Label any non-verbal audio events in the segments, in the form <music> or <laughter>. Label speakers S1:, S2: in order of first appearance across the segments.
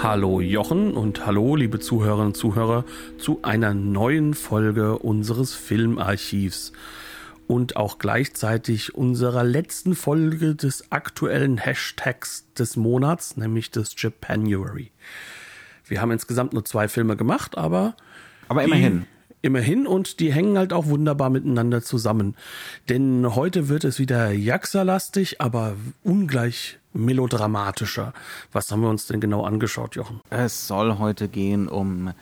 S1: Hallo Jochen und hallo liebe Zuhörerinnen und Zuhörer zu einer neuen Folge unseres Filmarchivs und auch gleichzeitig unserer letzten Folge des aktuellen Hashtags des Monats, nämlich des Japanuary. Wir haben insgesamt nur zwei Filme gemacht, aber
S2: Aber immerhin.
S1: Immerhin und die hängen halt auch wunderbar miteinander zusammen. Denn heute wird es wieder Jaxa-lastig, aber ungleich melodramatischer. Was haben wir uns denn genau angeschaut, Jochen?
S2: Es soll heute gehen um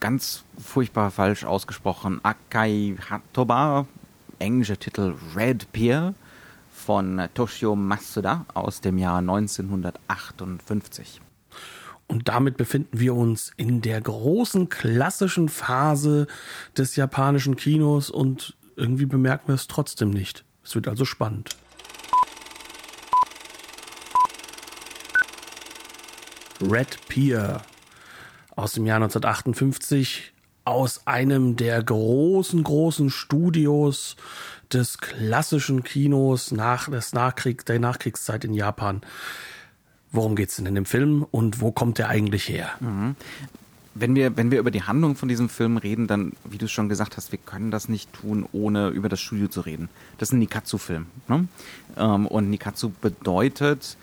S2: ganz furchtbar falsch ausgesprochen Akai Hatoba, englischer Titel Red Pier von Toshio Masuda aus dem Jahr 1958.
S1: Und damit befinden wir uns in der großen klassischen Phase des japanischen Kinos und irgendwie bemerken wir es trotzdem nicht. Es wird also spannend. Red Pier aus dem Jahr 1958 aus einem der großen, großen Studios des klassischen Kinos nach des Nachkrieg, der Nachkriegszeit in Japan. Worum geht's denn in dem Film und wo kommt der eigentlich her?
S2: Wenn wir, wenn wir über die Handlung von diesem Film reden, dann, wie du schon gesagt hast, wir können das nicht tun, ohne über das Studio zu reden. Das ist ein Nikatsu-Film. Ne? Ähm, und Nikatsu bedeutet,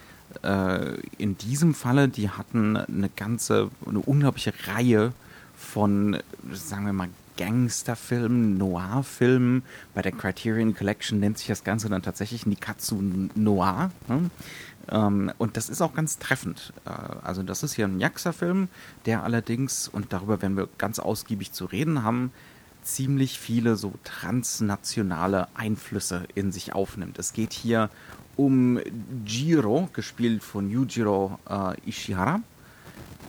S2: äh, in diesem Falle, die hatten eine ganze, eine unglaubliche Reihe von, sagen wir mal, Gangsterfilmen, Noir-Filmen. Bei der Criterion Collection nennt sich das Ganze dann tatsächlich Nikatsu Noir. Ähm, und das ist auch ganz treffend. Äh, also das ist hier ein Jaxa-Film, der allerdings, und darüber werden wir ganz ausgiebig zu reden haben, ziemlich viele so transnationale Einflüsse in sich aufnimmt. Es geht hier um Jiro, gespielt von Yujiro äh, Ishihara.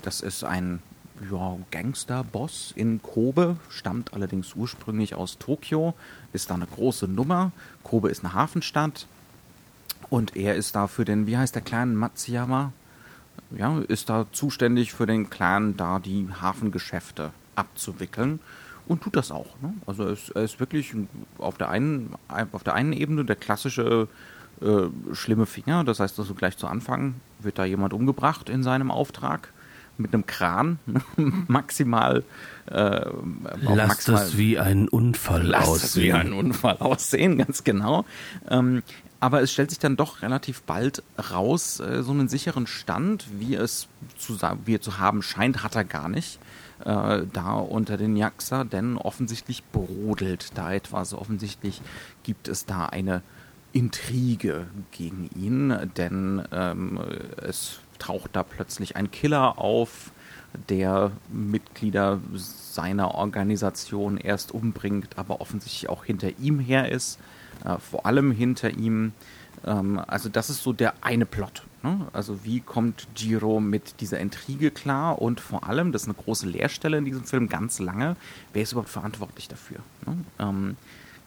S2: Das ist ein ja, Gangsterboss in Kobe, stammt allerdings ursprünglich aus Tokio, ist da eine große Nummer. Kobe ist eine Hafenstadt und er ist da für den, wie heißt der Clan Matsuyama? Ja, ist da zuständig für den Clan, da die Hafengeschäfte abzuwickeln und tut das auch. Ne? Also er ist, er ist wirklich auf der einen, auf der einen Ebene der klassische äh, schlimme Finger. Das heißt also gleich zu Anfang wird da jemand umgebracht in seinem Auftrag mit einem Kran <laughs> maximal. Äh,
S1: Lasst
S2: maximal,
S1: es wie ein Unfall aussehen.
S2: es wie ein Unfall aussehen, <laughs> ganz genau. Ähm, aber es stellt sich dann doch relativ bald raus, äh, so einen sicheren Stand, wie es zu, wie er zu haben scheint, hat er gar nicht. Äh, da unter den Jaxa, denn offensichtlich brodelt da etwas. Offensichtlich gibt es da eine Intrige gegen ihn, denn ähm, es taucht da plötzlich ein Killer auf, der Mitglieder seiner Organisation erst umbringt, aber offensichtlich auch hinter ihm her ist, äh, vor allem hinter ihm. Ähm, also das ist so der eine Plot. Ne? Also wie kommt Jiro mit dieser Intrige klar und vor allem, das ist eine große Leerstelle in diesem Film, ganz lange, wer ist überhaupt verantwortlich dafür? Ne? Ähm,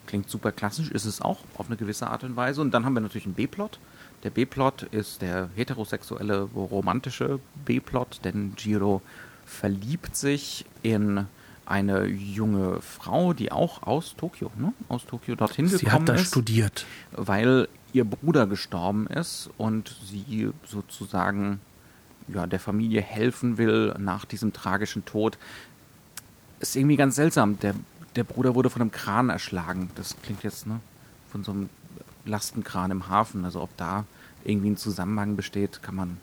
S2: klingt super klassisch, ist es auch auf eine gewisse Art und Weise. Und dann haben wir natürlich einen B-Plot. Der B-Plot ist der heterosexuelle, romantische B-Plot, denn Jiro verliebt sich in eine junge Frau, die auch aus Tokio, ne? aus Tokio dorthin
S1: Sie
S2: gekommen
S1: hat da
S2: ist
S1: studiert.
S2: weil ihr Bruder gestorben ist und sie sozusagen ja, der Familie helfen will nach diesem tragischen Tod. Ist irgendwie ganz seltsam. Der, der Bruder wurde von einem Kran erschlagen. Das klingt jetzt ne, von so einem Lastenkran im Hafen. Also ob da irgendwie ein Zusammenhang besteht, kann man.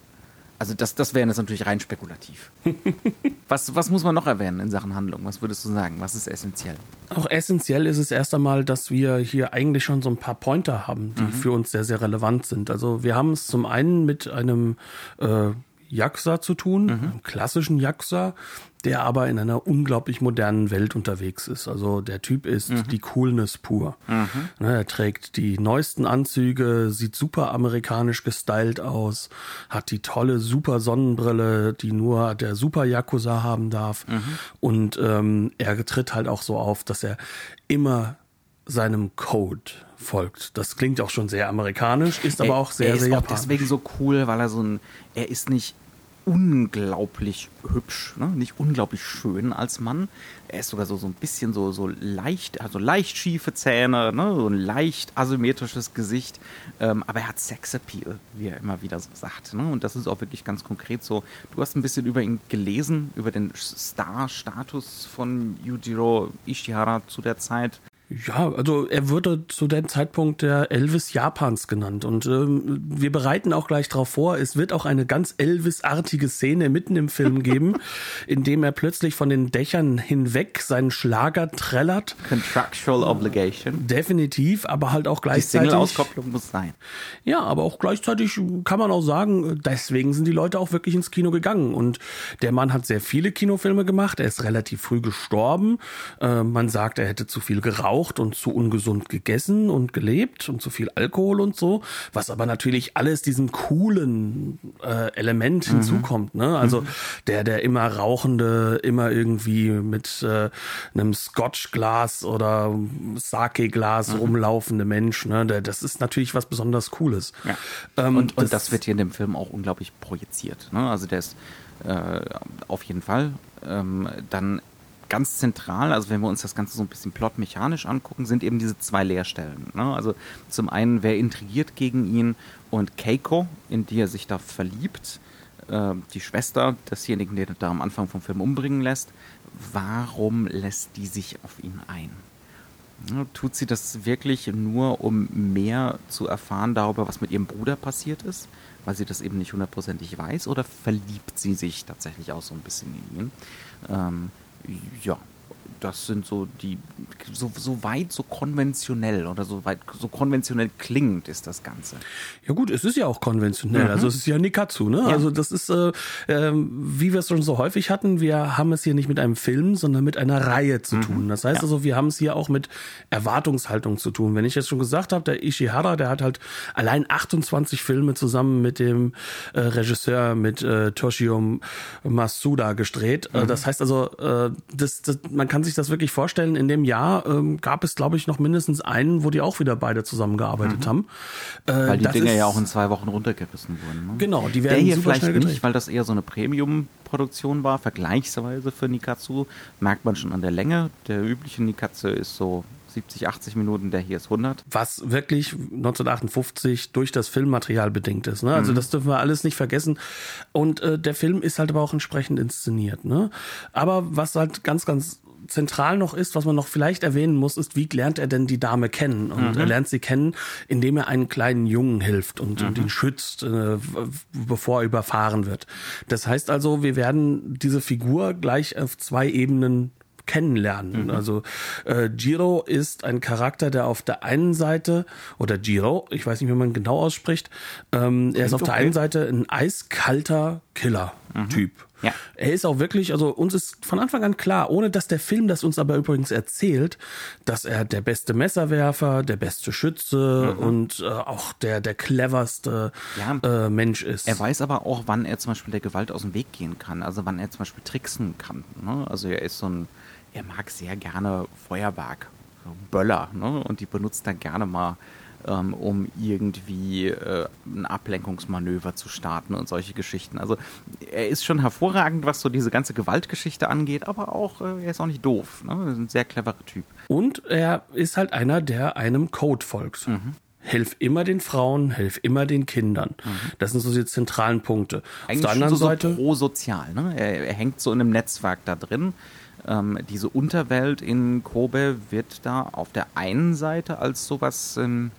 S2: Also das, das wäre jetzt natürlich rein spekulativ. <laughs> was, was muss man noch erwähnen in Sachen Handlung? Was würdest du sagen? Was ist essentiell?
S1: Auch essentiell ist es erst einmal, dass wir hier eigentlich schon so ein paar Pointer haben, die für uns sehr, sehr relevant sind. Also wir haben es zum einen mit einem äh, Yakuza zu tun, einem klassischen Yakuza, der aber in einer unglaublich modernen Welt unterwegs ist. Also der Typ ist die Coolness pur. Ne, er trägt die neuesten Anzüge, sieht super amerikanisch gestylt aus, hat die tolle super Sonnenbrille, die nur der Super Yakuza haben darf. Und ähm, er tritt halt auch so auf, dass er immer seinem Code folgt. Das klingt auch schon sehr amerikanisch, ist aber
S2: Er-
S1: auch sehr,
S2: er ist
S1: sehr
S2: auch
S1: japanisch.
S2: deswegen so cool, weil er so ein, er ist nicht unglaublich hübsch, ne? nicht unglaublich schön als Mann. Er ist sogar so, so ein bisschen so, so leicht, also leicht schiefe Zähne, ne? so ein leicht asymmetrisches Gesicht. Ähm, aber er hat Sexappeal, wie er immer wieder so sagt. Ne? Und das ist auch wirklich ganz konkret so. Du hast ein bisschen über ihn gelesen, über den Star-Status von Yujiro Ishihara zu der Zeit.
S1: Ja, also er würde zu dem Zeitpunkt der Elvis Japans genannt. Und ähm, wir bereiten auch gleich darauf vor, es wird auch eine ganz Elvis-artige Szene mitten im Film geben, <laughs> in dem er plötzlich von den Dächern hinweg seinen Schlager trällert.
S2: Contractual Obligation.
S1: Definitiv, aber halt auch
S2: Die
S1: gleichzeitig.
S2: Single-Auskopplung muss sein.
S1: Ja, aber auch gleichzeitig kann man auch sagen, deswegen sind die Leute auch wirklich ins Kino gegangen. Und der Mann hat sehr viele Kinofilme gemacht. Er ist relativ früh gestorben. Äh, man sagt, er hätte zu viel geraucht und zu ungesund gegessen und gelebt und zu viel Alkohol und so. Was aber natürlich alles diesem coolen äh, Element hinzukommt. Ne? Also der, der immer rauchende, immer irgendwie mit äh, einem Scotch-Glas oder Sake-Glas rumlaufende Mensch. Ne? Der, das ist natürlich was besonders Cooles.
S2: Ja.
S1: Ähm,
S2: und, und das, wird hier in dem Film auch unglaublich projiziert. Ne? Also der ist äh, auf jeden Fall ähm, dann ganz zentral, also wenn wir uns das Ganze so ein bisschen plotmechanisch angucken, sind eben diese zwei Leerstellen. Ne? Also zum einen, wer intrigiert gegen ihn und Keiko, in die er sich da verliebt, äh, die Schwester desjenigen, den er da am Anfang vom Film umbringen lässt, warum lässt die sich auf ihn ein? Ja, Tut sie das wirklich nur, um mehr zu erfahren darüber, was mit ihrem Bruder passiert ist, weil sie das eben nicht hundertprozentig weiß, oder verliebt sie sich tatsächlich auch so ein bisschen in ihn? Ähm, ja, das sind so die, so, so weit, so konventionell oder so weit, so konventionell klingend ist das Ganze.
S1: Ja gut, es ist ja auch konventionell. Also es ist ja Nikatsu, ne?
S2: Ja.
S1: Also das ist, äh, ähm, wie wir es schon so häufig hatten, wir haben es hier nicht mit einem Film, sondern mit einer Reihe zu tun. Das heißt
S2: Ja.
S1: also, wir haben es hier auch mit Erwartungshaltung zu tun. Wenn ich jetzt schon gesagt habe, der Ishihara, der hat halt allein 28 Filme zusammen mit dem äh, Regisseur, mit äh, Toshio Masuda gedreht. Äh, das heißt also, äh, das, das, man kann sich das wirklich vorstellen, in dem Jahr ähm, gab es, glaube ich, noch mindestens einen, wo die auch wieder beide zusammengearbeitet haben. Äh,
S2: Weil die Dinger ja auch in zwei Wochen runtergerissen wurden. Ne?
S1: Genau, die
S2: Der
S1: werden
S2: hier
S1: super
S2: vielleicht nicht, weil das eher so eine Premium-Produktion war, vergleichsweise für Nikatsu. Merkt man schon an der Länge. Der übliche Nikatsu ist so 70, 80 Minuten, der hier ist 100.
S1: was wirklich 1958 durch das Filmmaterial bedingt ist. Ne? Also das dürfen wir alles nicht vergessen. Und äh, der Film ist halt aber auch entsprechend inszeniert. Ne? Aber was halt ganz, ganz zentral noch ist, was man noch vielleicht erwähnen muss, ist, wie lernt er denn die Dame kennen? Und er lernt sie kennen, indem er einen kleinen Jungen hilft und, und ihn schützt, äh, bevor er überfahren wird. Das heißt also, wir werden diese Figur gleich auf zwei Ebenen kennenlernen. Also äh, Jiro ist ein Charakter, der auf der einen Seite, oder Jiro, ich weiß nicht, wie man genau ausspricht, ähm, er ist auf der
S2: okay.
S1: einen Seite ein eiskalter Killer-Typ.
S2: Ja.
S1: Er ist auch wirklich, also uns ist von Anfang an klar, ohne dass der Film das uns aber übrigens erzählt, dass er der beste Messerwerfer, der beste Schütze und äh, auch der, der cleverste
S2: Ja.
S1: äh, Mensch ist.
S2: Er weiß aber auch, wann er zum Beispiel der Gewalt aus dem Weg gehen kann. Also wann er zum Beispiel tricksen kann. Ne? Also er ist so ein, er mag sehr gerne Feuerwerk, Böller. Ne? Und die benutzt er gerne mal, ähm, um irgendwie äh, ein Ablenkungsmanöver zu starten und solche Geschichten. Also er ist schon hervorragend, was so diese ganze Gewaltgeschichte angeht, aber auch, äh, er ist auch nicht doof. Ne? Er ist ein sehr cleverer Typ.
S1: Und er ist halt einer, der einem Code folgt.
S2: Mhm.
S1: Hilf immer den Frauen, hilf immer den Kindern. Das sind so die zentralen Punkte. Auf
S2: Mhm. Eigentlich
S1: der anderen
S2: so,
S1: Seite.
S2: so pro-sozial. Ne? Er, er hängt so in einem Netzwerk da drin. Ähm, diese Unterwelt in Kobe wird da auf der einen Seite als sowas ähm,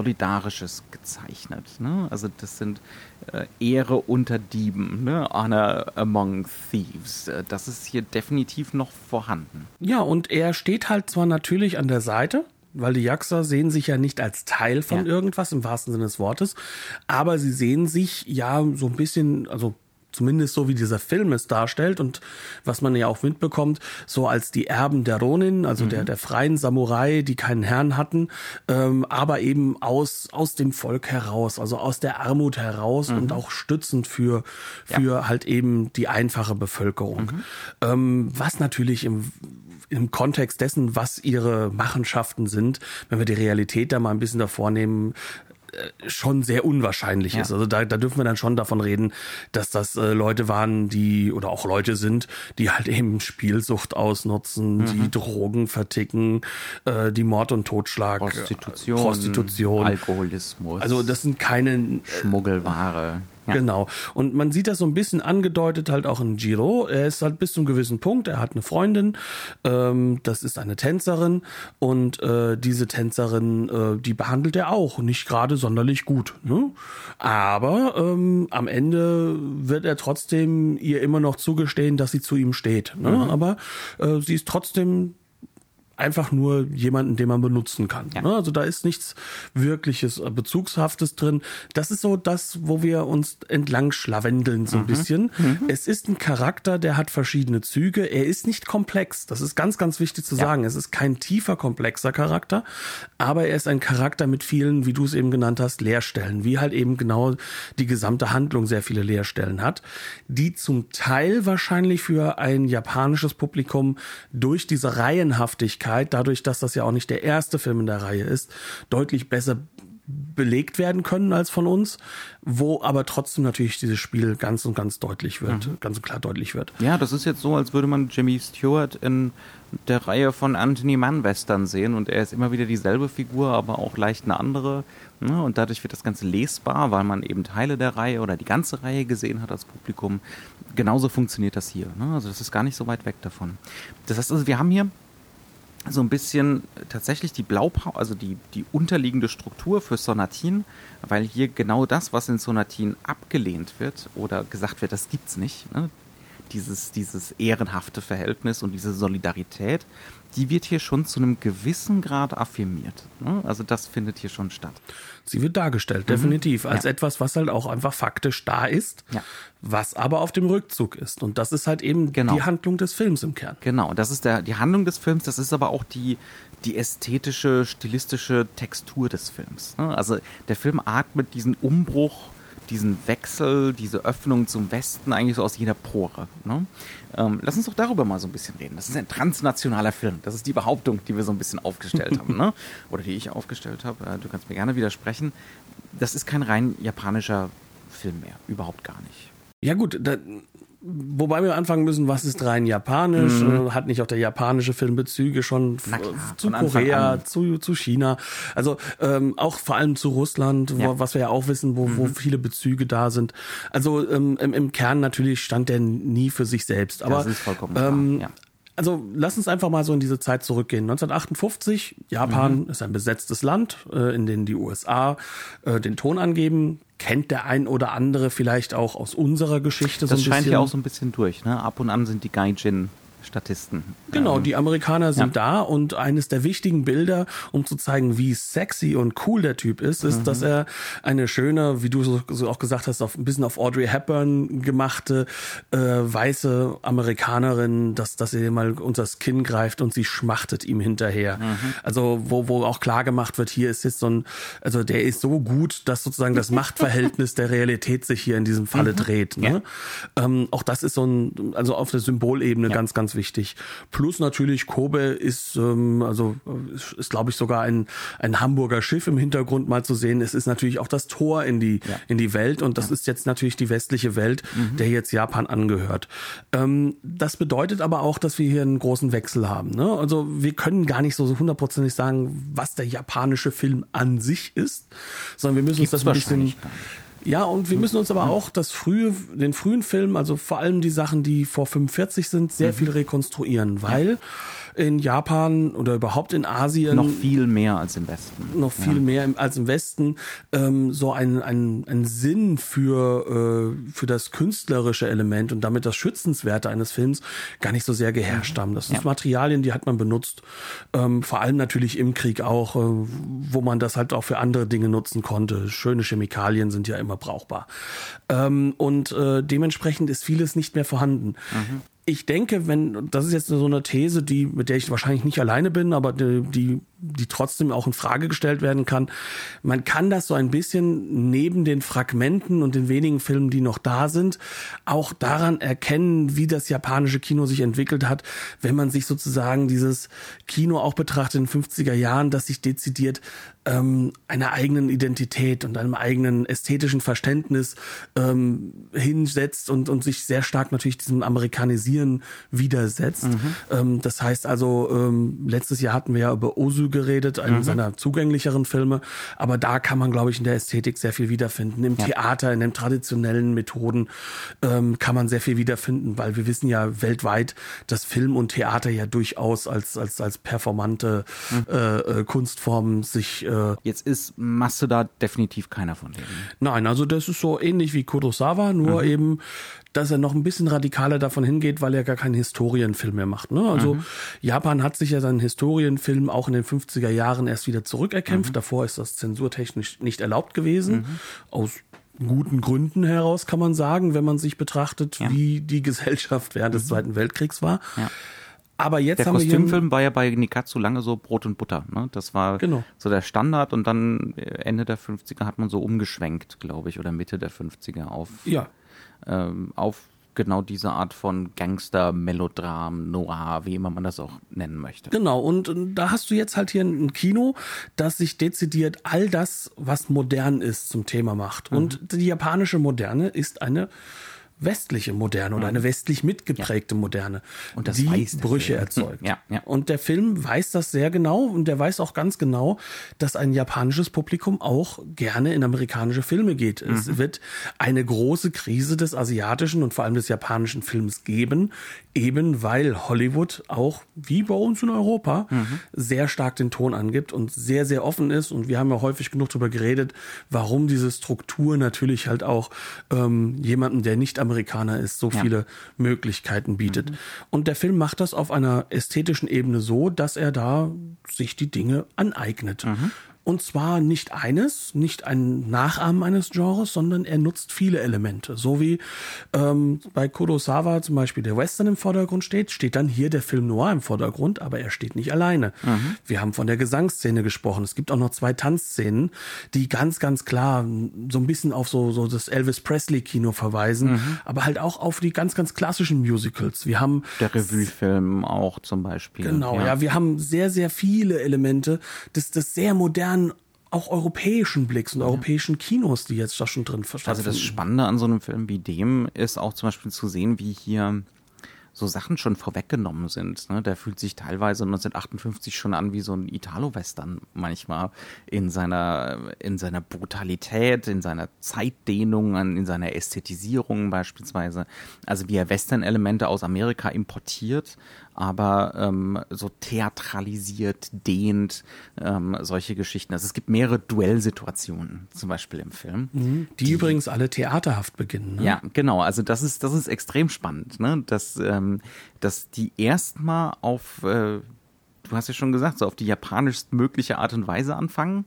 S2: Solidarisches gezeichnet. Ne? Also das sind äh, Ehre unter Dieben, ne? Honor among Thieves. Äh, Das ist hier definitiv noch vorhanden.
S1: Ja, und er steht halt zwar natürlich an der Seite, weil die Jaxa sehen sich ja nicht als Teil von
S2: Ja.
S1: irgendwas im wahrsten Sinne des Wortes, aber sie sehen sich ja so ein bisschen, also zumindest so wie dieser Film es darstellt und was man ja auch mitbekommt, so als die Erben der Ronin, also der, der freien Samurai, die keinen Herrn hatten, ähm, aber eben aus, aus dem Volk heraus, also aus der Armut heraus und auch stützend für, für halt eben die einfache Bevölkerung. Ähm, was natürlich im im Kontext dessen, was ihre Machenschaften sind, wenn wir die Realität da mal ein bisschen davor nehmen, schon sehr unwahrscheinlich
S2: Ja.
S1: ist. Also da, da dürfen wir dann schon davon reden, dass das äh, Leute waren, die oder auch Leute sind, die halt eben Spielsucht ausnutzen,
S2: Mhm.
S1: die Drogen verticken, äh, die Mord und Totschlag, äh,
S2: Prostitution,
S1: Prostitution.
S2: Alkoholismus,
S1: Also das sind keine
S2: Schmuggelware. Ja.
S1: Genau. Und man sieht das so ein bisschen angedeutet halt auch in Giro. Er ist halt bis zum gewissen Punkt. Er hat eine Freundin. Ähm, das ist eine Tänzerin. Und äh, diese Tänzerin, äh, die behandelt er auch nicht gerade sonderlich gut. Ne? Aber ähm, am Ende wird er trotzdem ihr immer noch zugestehen, dass sie zu ihm steht. Ne?
S2: Mhm.
S1: Aber äh, sie ist trotzdem einfach nur jemanden, den man benutzen kann.
S2: Ja.
S1: Ne? Also da ist nichts wirkliches äh, Bezugshaftes drin. Das ist so das, wo wir uns entlang schlawendeln so ein bisschen. Es ist ein Charakter, der hat verschiedene Züge. Er ist nicht komplex. Das ist ganz, ganz wichtig zu sagen. Es ist kein tiefer, komplexer Charakter, aber er ist ein Charakter mit vielen, wie du es eben genannt hast, Leerstellen, wie halt eben genau die gesamte Handlung sehr viele Leerstellen hat, die zum Teil wahrscheinlich für ein japanisches Publikum durch diese Reihenhaftigkeit, dadurch, dass das ja auch nicht der erste Film in der Reihe ist, deutlich besser belegt werden können als von uns, wo aber trotzdem natürlich dieses Spiel ganz und ganz deutlich wird, ganz und klar deutlich wird.
S2: Ja, das ist jetzt so, als würde man Jimmy Stewart in der Reihe von Anthony Mann Western sehen und er ist immer wieder dieselbe Figur, aber auch leicht eine andere. Ne? Und dadurch wird das Ganze lesbar, weil man eben Teile der Reihe oder die ganze Reihe gesehen hat als Publikum. Genauso funktioniert das hier. Ne? Also das ist gar nicht so weit weg davon. Das heißt also, wir haben hier so ein bisschen tatsächlich die Blaupause, also die, die unterliegende Struktur für Sonatin, weil hier genau das, was in Sonatin abgelehnt wird oder gesagt wird, das gibt's nicht, ne? dieses, dieses ehrenhafte Verhältnis und diese Solidarität, die wird hier schon zu einem gewissen Grad affirmiert. Ne? Also das findet hier schon statt.
S1: Sie wird dargestellt, definitiv, als
S2: Ja.
S1: etwas, was halt auch einfach faktisch da ist,
S2: Ja.
S1: was aber auf dem Rückzug ist. Und das ist halt eben
S2: Genau.
S1: die Handlung des Films im Kern.
S2: Genau, das ist der, die Handlung des Films, das ist aber auch die, die ästhetische, stilistische Textur des Films. ne? Also der Film atmet diesen Umbruch, diesen Wechsel, diese Öffnung zum Westen eigentlich so aus jeder Pore. Ne? Ähm, lass uns doch darüber mal so ein bisschen reden. Das ist ein transnationaler Film. Das ist die Behauptung, die wir so ein bisschen aufgestellt haben. Ne? <laughs> Oder die ich aufgestellt habe. Äh, Du kannst mir gerne widersprechen. Das ist kein rein japanischer Film mehr. Überhaupt gar nicht.
S1: Ja gut, da, wobei wir anfangen müssen, was ist rein japanisch? Äh, Hat nicht auch der japanische Film Bezüge schon
S2: Mhm. Klar,
S1: zu Korea, zu, zu China? Also ähm, auch vor allem zu Russland,
S2: Ja. Mhm.
S1: wo, was wir ja auch wissen, wo, wo viele Bezüge da sind. Also ähm, im, im Kern natürlich stand der nie für sich selbst. Aber
S2: Das ist vollkommen klar,
S1: ähm,
S2: ja.
S1: Also lass uns einfach mal so in diese Zeit zurückgehen. 1958, Japan
S2: Mhm.
S1: ist ein besetztes Land, äh, in dem die USA äh, den Ton angeben. Kennt der ein oder andere vielleicht auch aus unserer Geschichte so
S2: Das
S1: ein
S2: scheint
S1: bisschen?
S2: hier auch so ein bisschen durch. Ne? Ab und an sind die Gaijin Statisten.
S1: Genau,
S2: Ähm,
S1: die Amerikaner sind
S2: ja.
S1: da und eines der wichtigen Bilder, um zu zeigen, wie sexy und cool der Typ ist, ist, dass
S2: Mhm.
S1: er eine schöne, wie du so, so auch gesagt hast, auf, ein bisschen auf Audrey Hepburn gemachte äh, weiße Amerikanerin, dass, dass er mal unter das Kinn greift und sie schmachtet ihm hinterher.
S2: Mhm.
S1: Also wo, wo auch klar gemacht wird, hier ist jetzt so ein, also der ist so gut, dass sozusagen das Machtverhältnis der Realität sich hier in diesem Falle dreht. Ne? Ähm, auch das ist so ein, also auf der Symbolebene ganz, ganz wichtig. Plus natürlich Kobe ist, ähm, also ist, ist glaube ich sogar ein, ein Hamburger Schiff im Hintergrund mal zu sehen. Es ist natürlich auch das Tor in die,
S2: Ja.
S1: in die Welt und das ist jetzt natürlich die westliche Welt, der jetzt Japan angehört. Ähm, das bedeutet aber auch, dass wir hier einen großen Wechsel haben. Ne? Also wir können gar nicht so hundertprozentig sagen, was der japanische Film an sich ist, sondern wir müssen uns
S2: Gibt's
S1: das ein bisschen. Ja, und wir müssen uns aber auch das frühe, den frühen Film, also vor allem die Sachen, die vor 45 sind, sehr viel rekonstruieren, weil in Japan oder überhaupt in Asien.
S2: Noch viel mehr als im Westen.
S1: Noch viel ja. mehr im, als im Westen. Ähm, so ein, ein, ein Sinn für, äh, für das künstlerische Element und damit das Schützenswerte eines Films gar nicht so sehr geherrscht haben. Das sind ja. Materialien, die hat man benutzt. Ähm, vor allem natürlich im Krieg auch, äh, wo man das halt auch für andere Dinge nutzen konnte. Schöne Chemikalien sind ja immer brauchbar. Ähm, und äh, dementsprechend ist vieles nicht mehr vorhanden. Mhm ich denke, wenn, das ist jetzt so eine These, die, mit der ich wahrscheinlich nicht alleine bin, aber die, die, die trotzdem auch in Frage gestellt werden kann. Man kann das so ein bisschen neben den Fragmenten und den wenigen Filmen, die noch da sind, auch daran erkennen, wie das japanische Kino sich entwickelt hat, wenn man sich sozusagen dieses Kino auch betrachtet in den 50er Jahren, das sich dezidiert ähm, einer eigenen Identität und einem eigenen ästhetischen Verständnis ähm, hinsetzt und, und sich sehr stark natürlich diesem Amerikanisieren widersetzt. Mhm. Ähm, das heißt also, ähm, letztes Jahr hatten wir ja über Ozu geredet, einen mhm. seiner zugänglicheren Filme, aber da kann man, glaube ich, in der Ästhetik sehr viel wiederfinden. Im ja. Theater, in den traditionellen Methoden ähm, kann man sehr viel wiederfinden, weil wir wissen ja weltweit, dass Film und Theater ja durchaus als, als, als performante mhm. äh, äh Kunstformen sich äh,
S2: äh, Jetzt ist Masuda definitiv keiner von denen.
S1: Nein, also das ist so ähnlich wie Kurosawa, nur mhm. eben, dass er noch ein bisschen radikaler davon hingeht, weil er gar keinen Historienfilm mehr macht. Ne? Also mhm. Japan hat sich ja seinen Historienfilm auch in den 50er Jahren erst wieder zurückerkämpft. Mhm. Davor ist das zensurtechnisch nicht erlaubt gewesen. Mhm. Aus guten Gründen heraus kann man sagen, wenn man sich betrachtet, ja. wie die Gesellschaft während des mhm. Zweiten Weltkriegs war. Ja. Aber jetzt
S2: der
S1: haben
S2: Kostümfilm war ja bei Nikatsu lange so Brot und Butter. Ne? Das war genau. so der Standard und dann Ende der 50er hat man so umgeschwenkt, glaube ich, oder Mitte der 50er auf,
S1: ja.
S2: Ähm, auf genau diese Art von Gangster, Melodram, Noir, wie immer man das auch nennen möchte.
S1: Genau, und, da hast du jetzt halt hier ein Kino, das sich dezidiert all das, was modern ist, zum Thema macht. Mhm. Und die japanische Moderne ist eine westliche Moderne oder eine westlich mitgeprägte ja. Moderne,
S2: und das
S1: die
S2: weiß
S1: Brüche Film. erzeugt.
S2: Ja, ja.
S1: Und der Film weiß das sehr genau und der weiß auch ganz genau, dass ein japanisches Publikum auch gerne in amerikanische Filme geht. Mhm. Es wird eine große Krise des asiatischen und vor allem des japanischen Films geben, eben weil Hollywood auch wie bei uns in Europa mhm. sehr stark den Ton angibt und sehr sehr offen ist und wir haben ja häufig genug darüber geredet, warum diese Struktur natürlich halt auch ähm, jemanden, der nicht Amerikaner ist, so ja. viele Möglichkeiten bietet. Mhm. Und der Film macht das auf einer ästhetischen Ebene so, dass er da sich die Dinge aneignet. Mhm. Und zwar nicht eines, nicht ein Nachahmen eines Genres, sondern er nutzt viele Elemente. So wie ähm, bei Kurosawa zum Beispiel der Western im Vordergrund steht, steht dann hier der Film Noir im Vordergrund, aber er steht nicht alleine. Mhm. Wir haben von der Gesangsszene gesprochen. Es gibt auch noch zwei Tanzszenen, die ganz, ganz klar so ein bisschen auf so, so das Elvis Presley-Kino verweisen, mhm. aber halt auch auf die ganz, ganz klassischen Musicals. Wir haben
S2: der Revue-Film auch zum Beispiel.
S1: Genau, ja. ja, wir haben sehr, sehr viele Elemente des, des sehr modernen modernen, auch europäischen Blicks und europäischen Kinos, die jetzt da schon drin
S2: stattfinden. Also das Spannende an so einem Film wie dem ist auch zum Beispiel zu sehen, wie hier so Sachen schon vorweggenommen sind. Ne? Der fühlt sich teilweise 1958 schon an wie so ein Italo-Western manchmal in seiner, in seiner Brutalität, in seiner Zeitdehnung, in seiner Ästhetisierung beispielsweise. Also wie er Western-Elemente aus Amerika importiert, aber ähm, so theatralisiert, dehnt, ähm, solche Geschichten. Also es gibt mehrere Duellsituationen zum Beispiel im Film.
S1: Mhm, die, die, übrigens alle theaterhaft beginnen. Ne?
S2: Ja, genau. Also das ist, das ist extrem spannend, ne? dass, ähm, dass die erstmal auf, äh, du hast ja schon gesagt, so auf die japanischst mögliche Art und Weise anfangen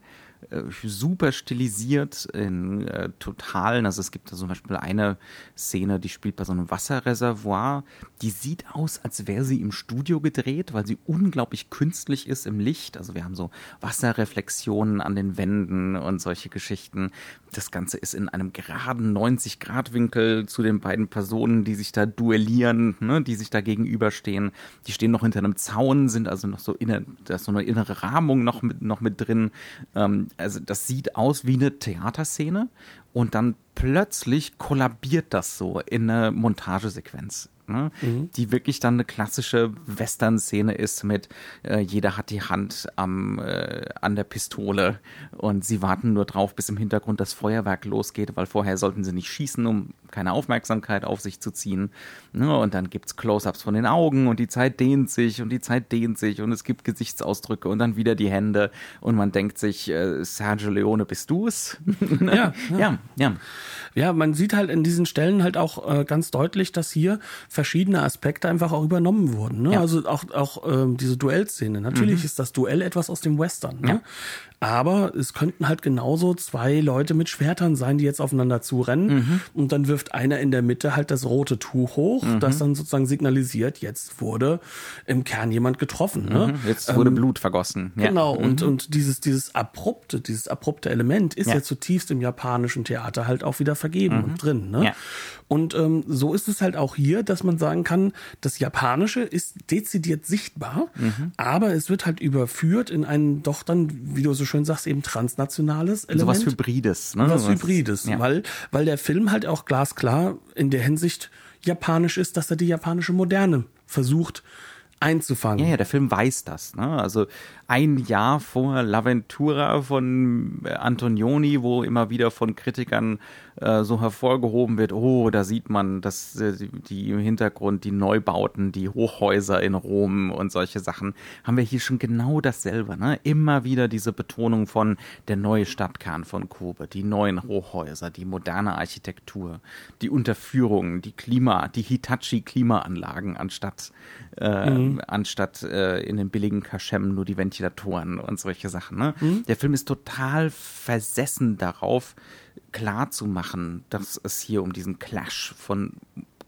S2: super stilisiert in äh, totalen, also es gibt da zum Beispiel eine Szene, die spielt bei so einem Wasserreservoir, die sieht aus, als wäre sie im Studio gedreht, weil sie unglaublich künstlich ist im Licht, also wir haben so Wasserreflexionen an den Wänden und solche Geschichten. Das Ganze ist in einem geraden 90-Grad-Winkel zu den beiden Personen, die sich da duellieren, ne, die sich da gegenüberstehen. Die stehen noch hinter einem Zaun, sind also noch so, inne, da ist so eine innere Rahmung noch mit, noch mit drin. Ähm, also das sieht aus wie eine Theaterszene und dann plötzlich kollabiert das so in eine Montagesequenz ne? Mhm. die wirklich dann eine klassische Western-Szene ist mit äh, jeder hat die Hand am, äh, an der Pistole und sie warten nur drauf, bis im Hintergrund das Feuerwerk losgeht, weil vorher sollten sie nicht schießen, um keine Aufmerksamkeit auf sich zu ziehen. Ne? Und dann gibt's Close-ups von den Augen und die Zeit dehnt sich und die Zeit dehnt sich und es gibt Gesichtsausdrücke und dann wieder die Hände und man denkt sich, äh, Sergio Leone, bist du's? <laughs>
S1: ja, ja, ja, ja. Ja, man sieht halt in diesen Stellen halt auch äh, ganz deutlich, dass hier verschiedene Aspekte einfach auch übernommen wurden. Ne? Ja. Also auch, auch ähm, diese Duellszene. Natürlich mhm. ist das Duell etwas aus dem Western. Ne? Ja. Aber es könnten halt genauso zwei Leute mit Schwertern sein, die jetzt aufeinander zurennen. Mhm. Und dann wirft einer in der Mitte halt das rote Tuch hoch, mhm. das dann sozusagen signalisiert, jetzt wurde im Kern jemand getroffen. Ne?
S2: Mhm. Jetzt wurde ähm, Blut vergossen.
S1: Ja. Genau. Und, mhm. und dieses, dieses abrupte, dieses abrupte Element ist ja. ja zutiefst im japanischen Theater halt auch wieder vergeben und mhm. drin. Ne? Ja. Und ähm, so ist es halt auch hier, dass man sagen kann, das Japanische ist dezidiert sichtbar, aber es wird halt überführt in ein doch dann, wie du so schön sagst, eben transnationales Element. So
S2: was Hybrides, ne?
S1: Was Hybrides, ja. weil, weil der Film halt auch glasklar in der Hinsicht japanisch ist, dass er die japanische Moderne versucht einzufangen.
S2: Ja, ja, der Film weiß das. Ne? Also ein Jahr vor L'Aventura von Antonioni, wo immer wieder von Kritikern äh, so hervorgehoben wird, oh, da sieht man, dass äh, die im Hintergrund die Neubauten, die Hochhäuser in Rom und solche Sachen, haben wir hier schon genau dasselbe. Ne? Immer wieder diese Betonung von der neue Stadtkern von Kobe, die neuen Hochhäuser, die moderne Architektur, die Unterführungen, die Klima, die Hitachi-Klimaanlagen anstatt, äh, mhm. anstatt äh, in den billigen Kaschem nur die Ventilatoren und solche Sachen. Ne? Mhm. Der Film ist total versessen darauf, klar zu machen, dass es hier um diesen Clash von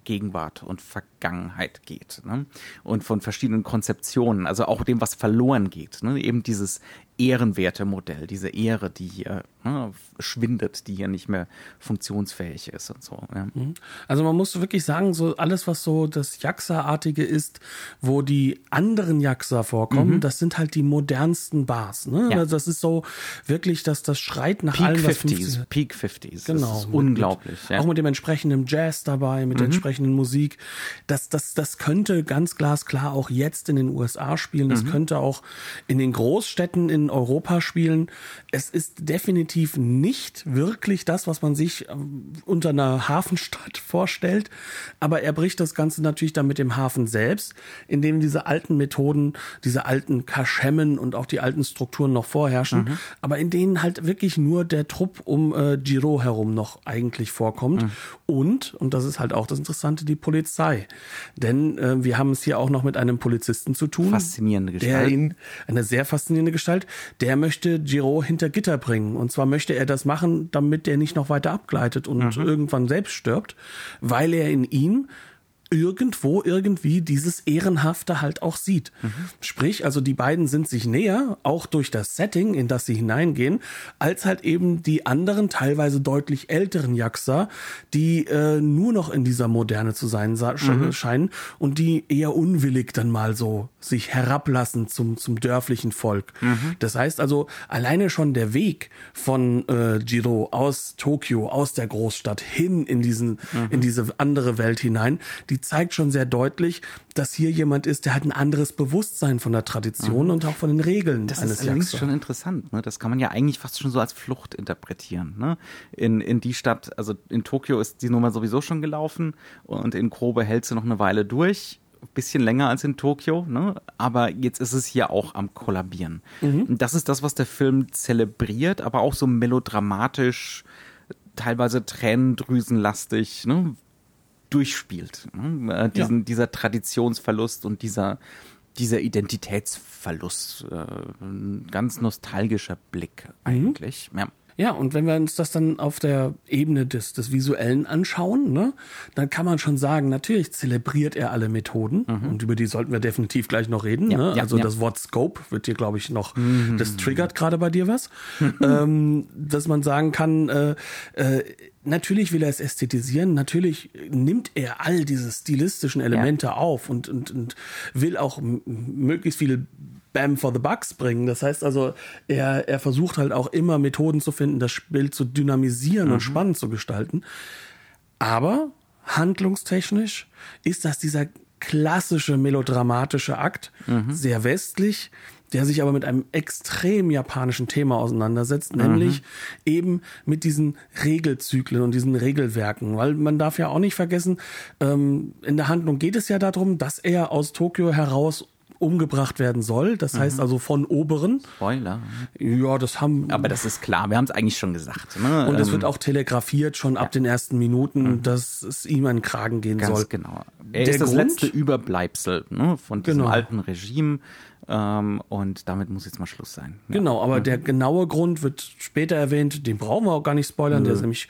S2: Gegenwart und Vergangenheit geht. Ne? Und von verschiedenen Konzeptionen, also auch dem, was verloren geht. Ne? Eben dieses ehrenwerte Modell, diese Ehre, die hier ne, schwindet, die hier nicht mehr funktionsfähig ist und so. Ja. Mhm.
S1: Also man muss wirklich sagen, so alles, was so das Jaxa-artige ist, wo die anderen Jaxa vorkommen, mhm. das sind halt die modernsten Bars. Ne? Ja. Also das ist so wirklich, dass das schreit nach
S2: Peak
S1: allem, was
S2: 50s, Peak 50s.
S1: Genau.
S2: Das ist unglaublich.
S1: Mit, ja. Auch mit dem entsprechenden Jazz dabei, mit mhm. der entsprechenden Musik. Das, das, das könnte ganz glasklar auch jetzt in den USA spielen. Das mhm. könnte auch in den Großstädten in Europa spielen. Es ist definitiv nicht wirklich das, was man sich ähm, unter einer Hafenstadt <laughs> vorstellt. Aber er bricht das Ganze natürlich dann mit dem Hafen selbst, indem diese alten Methoden, diese alten Kaschemmen und auch die alten Strukturen noch vorherrschen, mhm. aber in denen halt wirklich nur der Trupp um äh, Giro herum noch eigentlich vorkommt. Mhm. Und, und das ist halt auch das Interessante, die Polizei. Denn äh, wir haben es hier auch noch mit einem Polizisten zu tun.
S2: Faszinierende Gestalt.
S1: Der ihn, eine sehr faszinierende Gestalt, der möchte Giro hinter Gitter bringen. Und zwar möchte er das machen, damit er nicht noch weiter abgleitet und mhm. irgendwann selbst stirbt, weil er in ihm irgendwo irgendwie dieses Ehrenhafte halt auch sieht. Mhm. Sprich, also die beiden sind sich näher, auch durch das Setting, in das sie hineingehen, als halt eben die anderen, teilweise deutlich älteren Jaxa, die äh, nur noch in dieser Moderne zu sein mhm. scheinen und die eher unwillig dann mal so sich herablassen zum, zum dörflichen Volk. Mhm. Das heißt also, alleine schon der Weg von äh, Jiro aus Tokio, aus der Großstadt hin in diesen, in mhm. diese andere Welt hinein, die zeigt schon sehr deutlich, dass hier jemand ist, der hat ein anderes Bewusstsein von der Tradition mhm. und auch von den Regeln.
S2: Das ist allerdings schon interessant. Ne? Das kann man ja eigentlich fast schon so als Flucht interpretieren. Ne? In, in die Stadt, also in Tokio ist die Nummer sowieso schon gelaufen und in Kobe hält sie noch eine Weile durch bisschen länger als in Tokio, ne? aber jetzt ist es hier auch am Kollabieren. Mhm. Das ist das, was der Film zelebriert, aber auch so melodramatisch, teilweise tränendrüsenlastig, ne? Durchspielt. Ne? Äh, diesen, ja. Dieser Traditionsverlust und dieser, dieser Identitätsverlust. Äh, ein ganz nostalgischer Blick mhm. eigentlich.
S1: Mhm. Ja. Ja, und wenn wir uns das dann auf der Ebene des, des Visuellen anschauen, ne, dann kann man schon sagen, natürlich zelebriert er alle Methoden mhm. und über die sollten wir definitiv gleich noch reden. Ja, ne? ja, also ja. das Wort Scope wird dir, glaube ich, noch, mhm. das triggert gerade bei dir was, <laughs> ähm, dass man sagen kann, äh, äh, natürlich will er es ästhetisieren, natürlich nimmt er all diese stilistischen Elemente auf und, und, und will auch möglichst viele Bam for the Bucks bringen. Das heißt also, er, er versucht halt auch immer Methoden zu finden, das Bild zu dynamisieren mhm. und spannend zu gestalten. Aber handlungstechnisch ist das dieser klassische melodramatische Akt, mhm. sehr westlich, der sich aber mit einem extrem japanischen Thema auseinandersetzt, mhm. nämlich eben mit diesen Regelzyklen und diesen Regelwerken. Weil man darf ja auch nicht vergessen, ähm, in der Handlung geht es ja darum, dass er aus Tokio heraus umgebracht werden soll. Das mhm. heißt also von Oberen.
S2: Spoiler.
S1: Ja, das haben.
S2: Aber das ist klar. Wir haben es eigentlich schon gesagt.
S1: Ne? Und es ähm, wird auch telegrafiert schon ja. ab den ersten Minuten, mhm. dass es ihm an den Kragen gehen
S2: Ganz
S1: soll.
S2: Genau. Er Der ist das Grund, letzte Überbleibsel ne, von diesem genau. alten Regime. Ähm, und damit muss jetzt mal Schluss sein.
S1: Ja. Genau, aber mhm. der genaue Grund wird später erwähnt. Den brauchen wir auch gar nicht spoilern. Der ist nämlich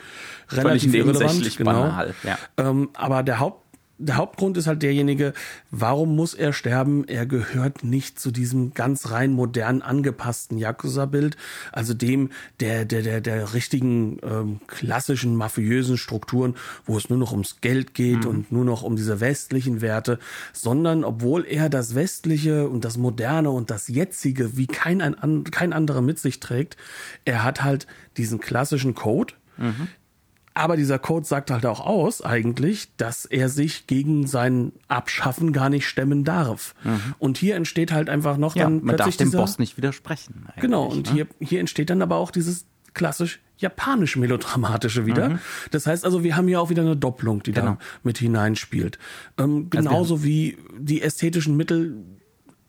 S1: relativ irrelevant. Genau. Banal, ja. ähm, aber der Haupt der Hauptgrund ist halt derjenige, warum muss er sterben? Er gehört nicht zu diesem ganz rein modern angepassten Yakuza-Bild, also dem der, der, der, der richtigen ähm, klassischen mafiösen Strukturen, wo es nur noch ums Geld geht mhm. und nur noch um diese westlichen Werte, sondern obwohl er das Westliche und das Moderne und das Jetzige wie kein, ein, kein anderer mit sich trägt, er hat halt diesen klassischen Code, mhm. Aber dieser Code sagt halt auch aus, eigentlich, dass er sich gegen sein Abschaffen gar nicht stemmen darf. Mhm. Und hier entsteht halt einfach noch ja, dann
S2: man plötzlich darf dem Boss nicht widersprechen.
S1: Genau, und ne? hier, hier entsteht dann aber auch dieses klassisch japanisch melodramatische wieder. Mhm. Das heißt also, wir haben hier auch wieder eine Doppelung, die genau. da mit hineinspielt. Ähm, genauso also wie die ästhetischen Mittel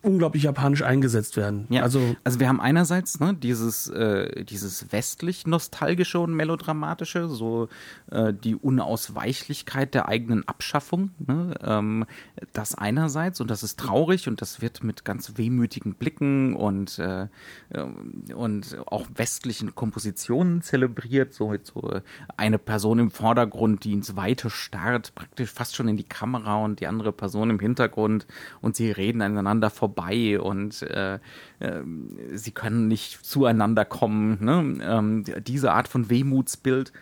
S1: unglaublich japanisch eingesetzt werden.
S2: Ja, also, also wir haben einerseits ne, dieses, äh, dieses westlich nostalgische und melodramatische, so äh, die Unausweichlichkeit der eigenen Abschaffung. Ne, ähm, das einerseits und das ist traurig und das wird mit ganz wehmütigen Blicken und, äh, und auch westlichen Kompositionen zelebriert. So, so eine Person im Vordergrund, die ins Weite starrt, praktisch fast schon in die Kamera und die andere Person im Hintergrund und sie reden aneinander vorbei vorbei und äh, äh, sie können nicht zueinander kommen. Ne? Ähm, diese Art von Wehmutsbild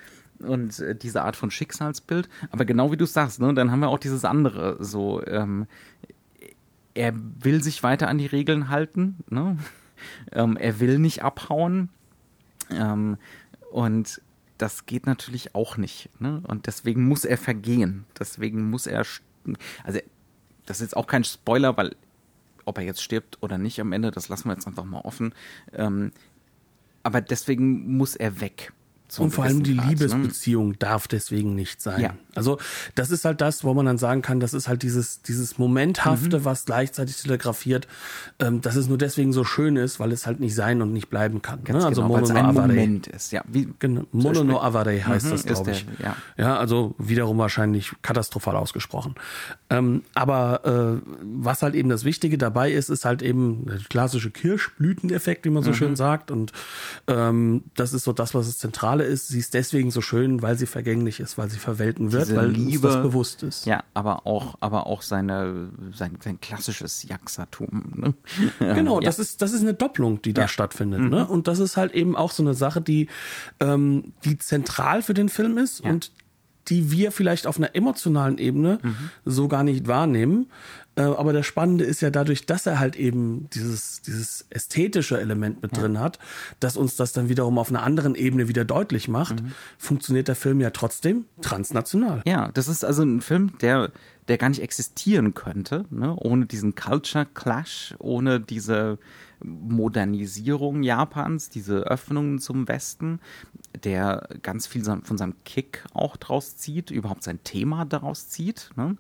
S2: und äh, diese Art von Schicksalsbild. Aber genau wie du sagst, ne, dann haben wir auch dieses andere, so ähm, er will sich weiter an die Regeln halten, ne? <laughs> ähm, er will nicht abhauen ähm, und das geht natürlich auch nicht. Ne? Und deswegen muss er vergehen. Deswegen muss er, also das ist jetzt auch kein Spoiler, weil ob er jetzt stirbt oder nicht am Ende, das lassen wir jetzt einfach mal offen. Ähm, aber deswegen muss er weg.
S1: Und vor allem die Grad, ne? Liebesbeziehung ne? darf deswegen nicht sein. Ja. Also das ist halt das, wo man dann sagen kann, das ist halt dieses, dieses Momenthafte, mhm. was gleichzeitig telegrafiert, ähm, dass es nur deswegen so schön ist, weil es halt nicht sein und nicht bleiben kann.
S2: Ganz ne? Also genau, Mono no ein Moment ist. Ja,
S1: wie genau. Mono no Avare heißt mhm, das, glaube ich. Der, ja. ja, also wiederum wahrscheinlich katastrophal ausgesprochen. Ähm, aber äh, was halt eben das Wichtige dabei ist, ist halt eben der klassische Kirschblüteneffekt, wie man so mhm. schön sagt. Und ähm, das ist so das, was das Zentrale ist. Sie ist deswegen so schön, weil sie vergänglich ist, weil sie verwelten wird, weil Liebe, uns das bewusst ist.
S2: Ja, aber auch, aber auch seine, sein, sein klassisches Jaxatum. Ne? <laughs>
S1: Genau, ja. das ist, das ist eine Doppelung, die da ja. stattfindet. Ne? Mhm. Ne? Und das ist halt eben auch so eine Sache, die, ähm, die zentral für den Film ist ja. und die wir vielleicht auf einer emotionalen Ebene mhm. so gar nicht wahrnehmen. Äh, aber das Spannende ist ja dadurch, dass er halt eben dieses, dieses ästhetische Element mit ja. drin hat, dass uns das dann wiederum auf einer anderen Ebene wieder deutlich macht, mhm. funktioniert der Film ja trotzdem transnational.
S2: Ja, das ist also ein Film, der, der gar nicht existieren könnte, ne? ohne diesen Culture Clash, ohne diese Modernisierung Japans, diese Öffnungen zum Westen, der ganz viel von seinem Kick auch draus zieht, überhaupt sein Thema daraus zieht, ne?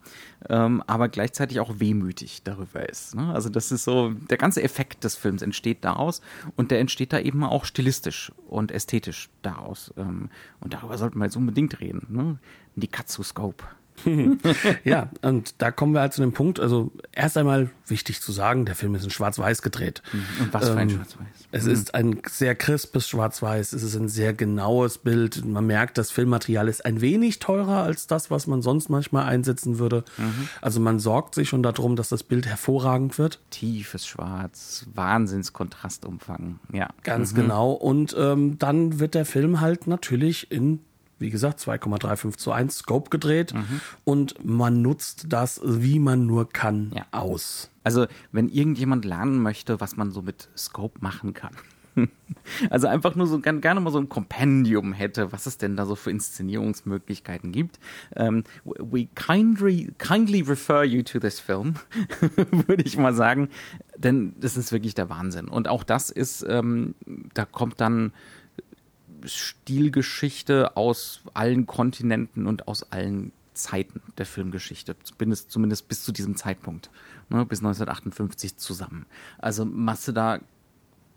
S2: ähm, aber gleichzeitig auch wehmütig darüber ist. Ne? Also das ist so, der ganze Effekt des Films entsteht daraus und der entsteht da eben auch stilistisch und ästhetisch daraus. Ähm, und darüber sollten wir jetzt unbedingt reden. Ne? Die Katsu-Scope. <laughs>
S1: ja, und da kommen wir halt zu dem Punkt, also erst einmal wichtig zu sagen, der Film ist in Schwarz-Weiß gedreht.
S2: Mhm. Und was für ein ähm, Schwarz-Weiß?
S1: Es mhm. ist ein sehr crispes Schwarz-Weiß, es ist ein sehr genaues Bild. Man merkt, das Filmmaterial ist ein wenig teurer als das, was man sonst manchmal einsetzen würde. Mhm. Also man sorgt sich schon darum, dass das Bild hervorragend wird.
S2: Tiefes Schwarz, Wahnsinnskontrastumfang, ja.
S1: Ganz mhm. genau. Und ähm, dann wird der Film halt natürlich in wie gesagt, 2,35 zu 1 Scope gedreht mhm. und man nutzt das, wie man nur kann, ja. aus.
S2: Also, wenn irgendjemand lernen möchte, was man so mit Scope machen kann. <laughs> Also einfach nur so gerne mal so ein Kompendium hätte, was es denn da so für Inszenierungsmöglichkeiten gibt. Um, ähm, we kindly, kindly refer you to this film, <laughs> würde ich mal sagen, denn das ist wirklich der Wahnsinn. Und auch das ist, ähm, da kommt dann Stilgeschichte aus allen Kontinenten und aus allen Zeiten der Filmgeschichte, zumindest, zumindest bis zu diesem Zeitpunkt, ne, bis 1958 zusammen. Also Maseda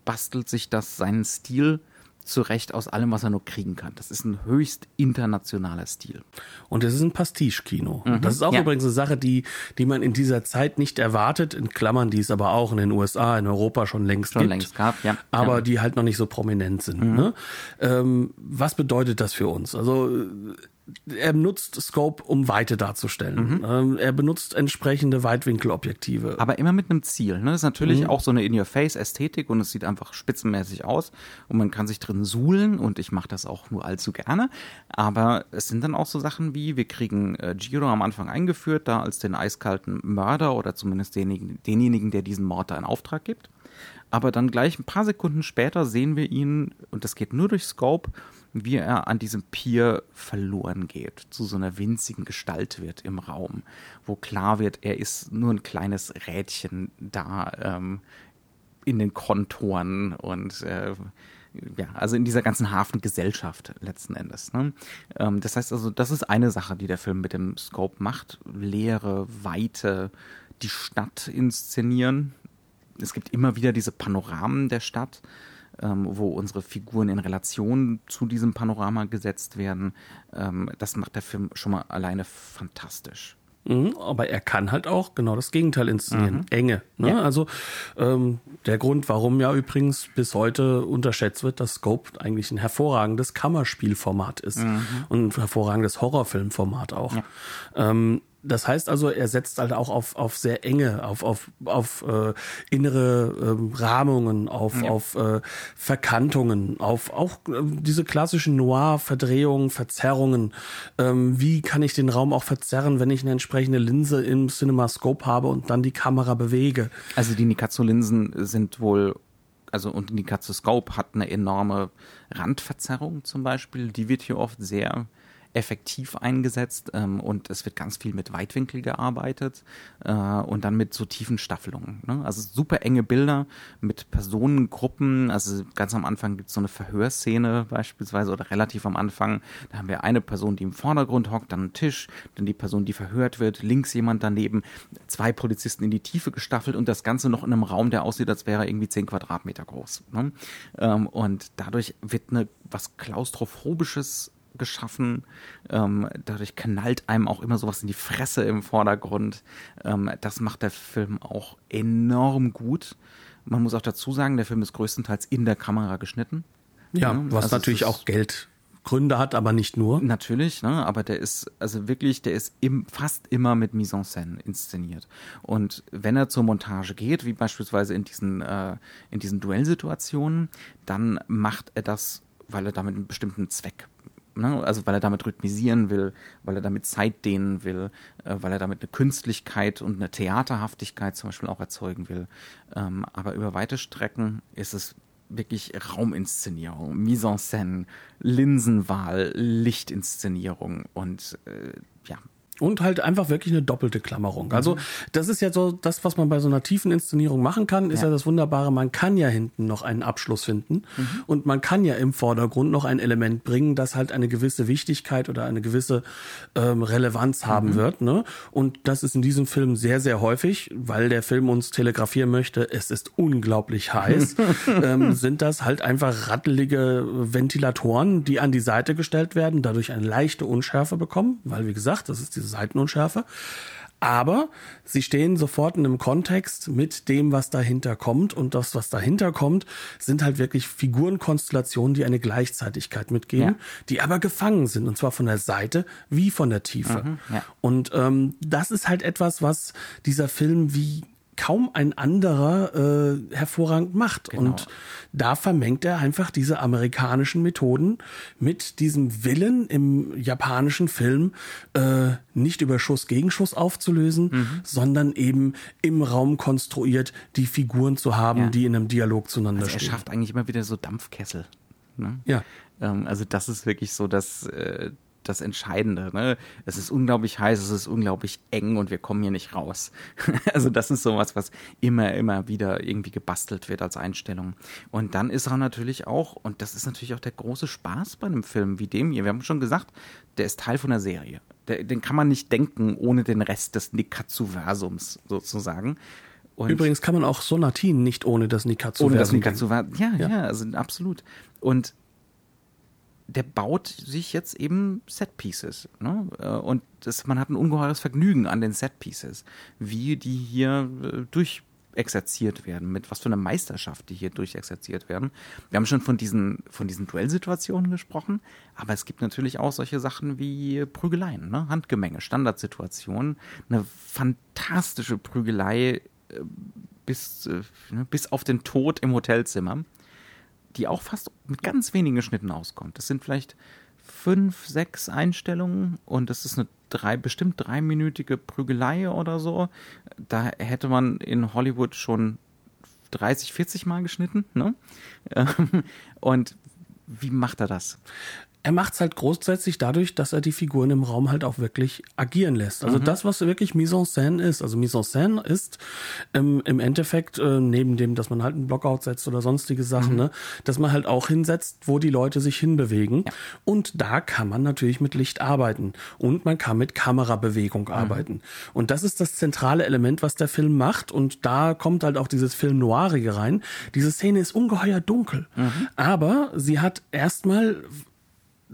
S2: bastelt sich das seinen Stil zurecht aus allem, was er nur kriegen kann. Das ist ein höchst internationaler Stil.
S1: Und es ist ein Pastiche-Kino. Mhm. Das ist auch ja. übrigens eine Sache, die, die man in dieser Zeit nicht erwartet, in Klammern, die es aber auch in den USA, in Europa schon längst schon gibt. längst gab, ja. Aber ja. die halt noch nicht so prominent sind. Mhm. Ne? Ähm, was bedeutet das für uns? Also er nutzt Scope, um Weite darzustellen. Mhm. Ähm, er benutzt entsprechende Weitwinkelobjektive.
S2: Aber immer mit einem Ziel. Ne? Das ist natürlich mhm. auch so eine In-Your-Face-Ästhetik und es sieht einfach spitzenmäßig aus und man kann sich drin suhlen und ich mache das auch nur allzu gerne. Aber es sind dann auch so Sachen wie, wir kriegen äh, Giro am Anfang eingeführt, da als den eiskalten Mörder oder zumindest denjenigen, denjenigen der diesen Mord da in Auftrag gibt. Aber dann gleich ein paar Sekunden später sehen wir ihn, und das geht nur durch Scope, wie er an diesem Pier verloren geht, zu so einer winzigen Gestalt wird im Raum, wo klar wird, er ist nur ein kleines Rädchen da ähm, in den Kontoren und äh, ja, also in dieser ganzen Hafengesellschaft letzten Endes. Ne? Ähm, das heißt also, das ist eine Sache, die der Film mit dem Scope macht. Leere, Weite, die Stadt inszenieren. Es gibt immer wieder diese Panoramen der Stadt ähm, wo unsere Figuren in Relation zu diesem Panorama gesetzt werden. Ähm, das macht der Film schon mal alleine fantastisch.
S1: Mhm, aber er kann halt auch genau das Gegenteil inszenieren. Mhm. Enge. Ne? Ja. Also ähm, der Grund, warum ja übrigens bis heute unterschätzt wird, dass Scope eigentlich ein hervorragendes Kammerspielformat ist mhm. und ein hervorragendes Horrorfilmformat auch. Ja. Ähm, das heißt also, er setzt halt auch auf, auf sehr enge, auf, auf, auf äh, innere ähm, Rahmungen, auf, ja. auf äh, Verkantungen, auf auch äh, diese klassischen Noir-Verdrehungen, Verzerrungen. Ähm, wie kann ich den Raum auch verzerren, wenn ich eine entsprechende Linse im CinemaScope habe und dann die Kamera bewege?
S2: Also die Nikatsu-Linsen sind wohl also und Nikatsu Scope hat eine enorme Randverzerrung zum Beispiel. Die wird hier oft sehr effektiv eingesetzt ähm, und es wird ganz viel mit Weitwinkel gearbeitet äh, und dann mit so tiefen Staffelungen. Ne? Also super enge Bilder mit Personengruppen. Also ganz am Anfang gibt es so eine Verhörszene beispielsweise oder relativ am Anfang. Da haben wir eine Person, die im Vordergrund hockt, dann einen Tisch, dann die Person, die verhört wird, links jemand daneben, zwei Polizisten in die Tiefe gestaffelt und das Ganze noch in einem Raum, der aussieht, als wäre er irgendwie zehn Quadratmeter groß. Ne? Ähm, und dadurch wird eine was klaustrophobisches geschaffen. Ähm, dadurch knallt einem auch immer sowas in die Fresse im Vordergrund. Ähm, das macht der Film auch enorm gut. Man muss auch dazu sagen, der Film ist größtenteils in der Kamera geschnitten.
S1: Ja, ja was also natürlich auch Geldgründe hat, aber nicht nur.
S2: Natürlich, ne? aber der ist, also wirklich, der ist im, fast immer mit Mise en scène inszeniert. Und wenn er zur Montage geht, wie beispielsweise in diesen, äh, in diesen Duellsituationen, dann macht er das, weil er damit einen bestimmten Zweck Ne? Also weil er damit rhythmisieren will, weil er damit Zeit dehnen will, äh, weil er damit eine Künstlichkeit und eine Theaterhaftigkeit zum Beispiel auch erzeugen will. Ähm, aber über weite Strecken ist es wirklich Rauminszenierung, Mise en scène, Linsenwahl, Lichtinszenierung und äh, ja,
S1: und halt einfach wirklich eine doppelte Klammerung. Also mhm. das ist ja so das, was man bei so einer tiefen Inszenierung machen kann, ist ja, ja das Wunderbare, man kann ja hinten noch einen Abschluss finden mhm. und man kann ja im Vordergrund noch ein Element bringen, das halt eine gewisse Wichtigkeit oder eine gewisse ähm, Relevanz haben mhm. wird. Ne? Und das ist in diesem Film sehr, sehr häufig, weil der Film uns telegrafieren möchte, es ist unglaublich heiß, <laughs> ähm, sind das halt einfach rattelige Ventilatoren, die an die Seite gestellt werden, dadurch eine leichte Unschärfe bekommen, weil wie gesagt, das ist diese Seitenunschärfe. Aber sie stehen sofort in einem Kontext mit dem, was dahinter kommt. Und das, was dahinter kommt, sind halt wirklich Figurenkonstellationen, die eine Gleichzeitigkeit mitgeben, ja. die aber gefangen sind. Und zwar von der Seite wie von der Tiefe. Mhm, ja. Und ähm, das ist halt etwas, was dieser Film wie kaum ein anderer äh, hervorragend macht.
S2: Genau.
S1: Und da vermengt er einfach diese amerikanischen Methoden mit diesem Willen im japanischen Film äh, nicht über Schuss gegen Schuss aufzulösen,
S2: Mhm.
S1: sondern eben im Raum konstruiert die Figuren zu haben,
S2: Ja.
S1: die in einem Dialog zueinander
S2: Also er
S1: stehen.
S2: schafft eigentlich immer wieder so Dampfkessel. Ne?
S1: Ja.
S2: Ähm, also das ist wirklich so das, äh, das Entscheidende. Ne? Es ist unglaublich heiß, es ist unglaublich eng und wir kommen hier nicht raus. <laughs> also das ist sowas, was immer, immer wieder irgendwie gebastelt wird als Einstellung. Und dann ist er natürlich auch, und das ist natürlich auch der große Spaß bei einem Film wie dem hier, wir haben schon gesagt, der ist Teil von der Serie. Der, den kann man nicht denken ohne den Rest des Nikatsu-Versums sozusagen. Und
S1: Übrigens kann man auch Sonatin nicht ohne das Nikatsu
S2: ohne das Nikatsu. Ja, ja,
S1: Ja.
S2: also absolut. Und der baut sich jetzt eben Set-Pieces. Ne? Äh, Und das, man hat ein ungeheures Vergnügen an den Set-Pieces, wie die hier äh, durchexerziert werden, mit was für einer Meisterschaft die hier durchexerziert werden. Wir haben schon von diesen, von diesen Duellsituationen gesprochen, aber es gibt natürlich auch solche Sachen wie Prügeleien, ne? Handgemenge, Standardsituationen, eine fantastische Prügelei äh, bis, ne, bis auf den Tod im Hotelzimmer die auch fast mit ganz wenigen Schnitten auskommt. Das sind vielleicht fünf, sechs Einstellungen und das ist eine drei, bestimmt dreiminütige Prügelei oder so. Da hätte man in Hollywood schon 30, 40 Mal geschnitten. Ne? <laughs> Und wie macht er das?
S1: Er macht es halt grundsätzlich dadurch, dass er die Figuren im Raum halt auch wirklich agieren lässt. Also das, was wirklich Mise en scène ist. Also Mise en scène ist ähm, im Endeffekt, äh, neben dem, dass man halt einen Blockout setzt oder sonstige Sachen, ne, dass man halt auch hinsetzt, wo die Leute sich hinbewegen. Und da kann man natürlich mit Licht arbeiten. Und man kann mit Kamerabewegung arbeiten. Und das ist das zentrale Element, was der Film macht. Und da kommt halt auch dieses Film Noirige rein. Diese Szene ist ungeheuer dunkel. Aber sie hat erstmal